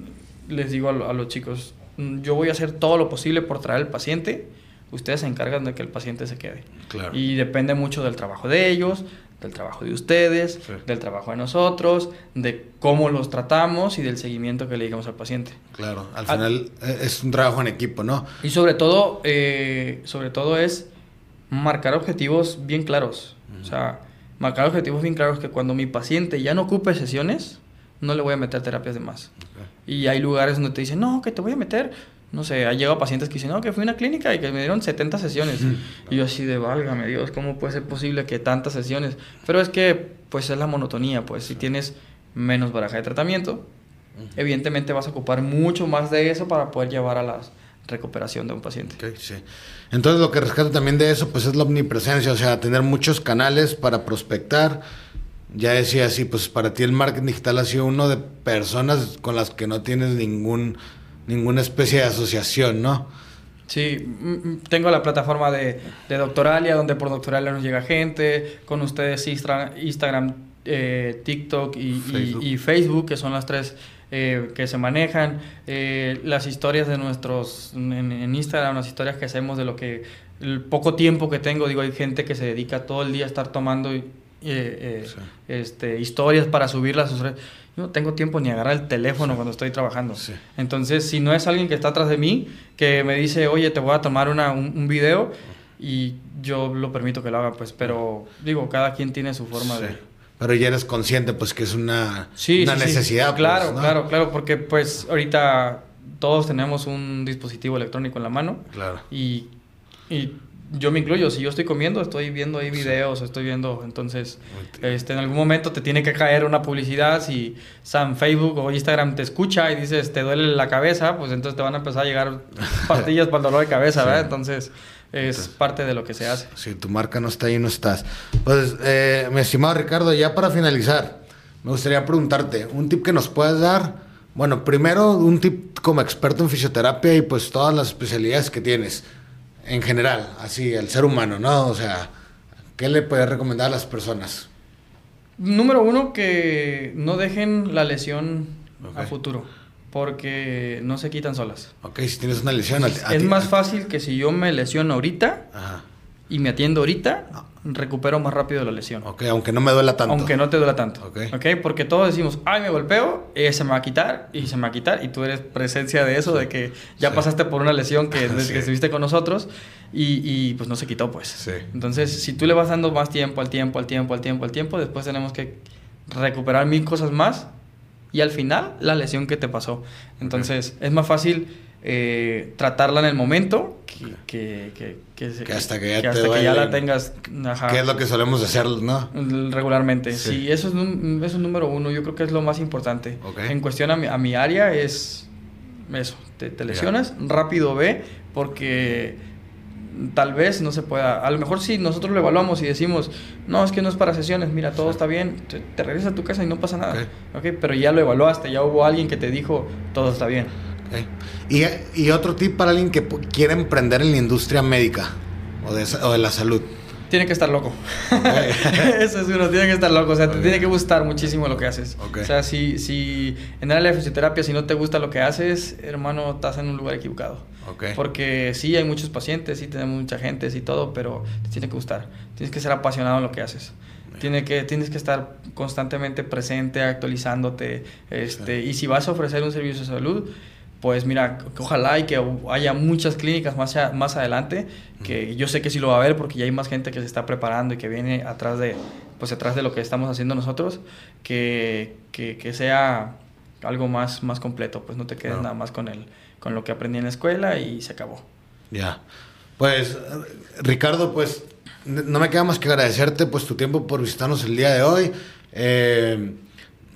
les digo a, a los chicos, mm, yo voy a hacer todo lo posible por traer al paciente ustedes se encargan de que el paciente se quede. Claro. Y depende mucho del trabajo de ellos, del trabajo de ustedes, del trabajo de nosotros, de cómo los tratamos y del seguimiento que le digamos al paciente. Claro, al final eh, es un trabajo en equipo, ¿no? Y sobre todo, eh, sobre todo es marcar objetivos bien claros. O sea, marcar objetivos bien claros que cuando mi paciente ya no ocupe sesiones, no le voy a meter terapias de más. Y hay lugares donde te dicen, no, que te voy a meter no sé, ha llegado pacientes que dicen, no, que fui a una clínica y que me dieron 70 sesiones. Y yo así de, válgame Dios, ¿cómo puede ser posible que tantas sesiones? Pero es que, pues es la monotonía, pues si tienes menos baraja de tratamiento, evidentemente vas a ocupar mucho más de eso para poder llevar a la recuperación de un paciente. sí. Entonces lo que rescata también de eso, pues es la omnipresencia, o sea, tener muchos canales para prospectar. Ya decía así, pues para ti el marketing digital ha sido uno de personas con las que no tienes ningún ninguna especie de asociación, ¿no? Sí, tengo la plataforma de, de Doctoralia, donde por Doctoralia nos llega gente, con ustedes Instagram, eh, TikTok y Facebook. que son las tres eh, que se manejan, eh, las historias de nuestros, en, Instagram, las historias que hacemos de lo que, el poco tiempo que tengo, digo, hay gente que se dedica todo el día a estar tomando este, historias para subirlas a sus redes no tengo tiempo ni agarrar el teléfono cuando estoy trabajando. Entonces, si no es alguien que está atrás de mí, que me dice, oye, te voy a tomar una, un, video, y yo lo permito que lo haga, pues, pero digo, cada quien tiene su forma de... Pero ya eres consciente, pues, que es una, una necesidad. Pues, claro, claro, claro, porque, pues, ahorita todos tenemos un dispositivo electrónico en la mano. Claro. Y, y yo me incluyo, si yo estoy comiendo, estoy viendo ahí videos, estoy viendo, entonces, este, en algún momento te tiene que caer una publicidad, si San Facebook o Instagram te escucha y dices, te duele la cabeza, pues entonces te van a empezar a llegar pastillas para el dolor de cabeza, ¿verdad? Entonces, es parte de lo que se hace. Si tu marca no está ahí, no estás. Pues, eh, mi estimado Ricardo, ya para finalizar, me gustaría preguntarte, un tip que nos puedas dar, bueno, primero, un tip como experto en fisioterapia y pues todas las especialidades que tienes en general, así, el ser humano, ¿no? O sea, ¿qué le puedes recomendar a las personas? Número uno, que no dejen la lesión a futuro, porque no se quitan solas. Ok, si tienes una lesión... es más fácil que si yo me lesiono ahorita y me atiendo ahorita, ah recupero más rápido la lesión. Ok, aunque no me duela tanto. Aunque no te duela tanto. Ok. okay porque todos decimos, ay, me golpeo, eh, se me va a quitar y se me va a quitar. Y tú eres presencia de eso, de que ya pasaste por una lesión que desde que estuviste con nosotros y, y, pues no se quitó, pues. Sí. Entonces, si tú le vas dando más tiempo al tiempo, al tiempo, al tiempo, al tiempo, después tenemos que recuperar mil cosas más y al final la lesión que te pasó. Entonces, es más fácil eh, tratarla en el momento que, que, que, hasta que ya, hasta que ya la tengas. Ajá, que es lo que solemos hacer, ¿no? Regularmente. Sí, eso, es un, es un número uno. Yo creo que es lo más importante. En cuestión a mi, a mi área es eso. Te, te lesionas, rápido ve, porque tal vez no se pueda. A lo mejor si nosotros lo evaluamos y decimos, no, es que no es para sesiones, mira, todo está bien, te, regresas a tu casa y no pasa nada. Okay. Pero ya lo evaluaste, ya hubo alguien que te dijo, todo está bien. Y, y, otro tip para alguien que quiere emprender en la industria médica o de, o de la salud. Tiene que estar loco. Eso es uno, tiene que estar loco. O sea, te tiene que gustar muchísimo lo que haces. O sea, si, si en el área de fisioterapia, si no te gusta lo que haces, hermano, estás en un lugar equivocado. Porque sí, hay muchos pacientes, sí, tenemos mucha gente, y todo, pero te tiene que gustar. Tienes que ser apasionado en lo que haces. Tiene que, tienes que estar constantemente presente, actualizándote. Este, Y si vas a ofrecer un servicio de salud, pues mira, ojalá y que haya muchas clínicas más, más adelante, que yo sé que sí lo va a haber porque ya hay más gente que se está preparando y que viene atrás de, pues atrás de lo que estamos haciendo nosotros, que, que, sea algo más, más completo, pues no te quedes nada más con, el, con lo que aprendí en la escuela y se acabó. Ya. Pues, Ricardo, pues no me queda más que agradecerte pues tu tiempo por visitarnos el día de hoy. Eh,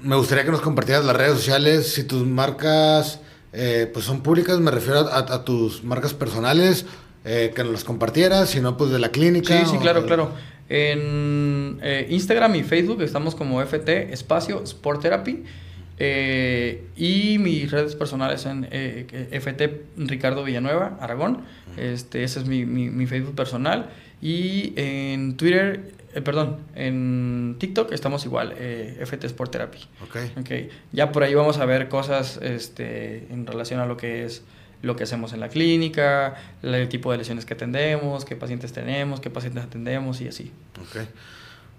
me gustaría que nos compartieras las redes sociales, si tus marcas eh, pues son públicas, me refiero a, tus marcas personales, eh, que nos las compartieras, si no, pues de la clínica. Sí, sí, claro, claro. En eh, Instagram y Facebook estamos como FT Espacio Sport Therapy. y mis redes personales en FT Ricardo Villanueva, Aragón. Este, ese es mi, mi, mi Facebook personal. Y en Twitter eh, perdón, en TikTok estamos igual, eh, FT Sport Therapy. Okay. ok. Ya por ahí vamos a ver cosas este, en relación a lo que es lo que hacemos en la clínica, el tipo de lesiones que atendemos, qué pacientes tenemos, qué pacientes atendemos y así. Ok.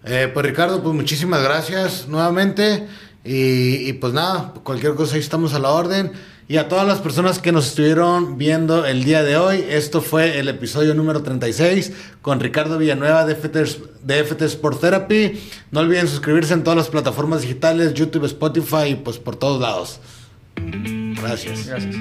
Eh, pues Ricardo, pues muchísimas gracias nuevamente. Y, y pues nada, cualquier cosa ahí estamos a la orden. Y a todas las personas que nos estuvieron viendo el día de hoy, esto fue el episodio número 36 con Ricardo Villanueva de FT, de Sport Therapy. No olviden suscribirse en todas las plataformas digitales, YouTube, Spotify y pues por todos lados. Gracias. Gracias.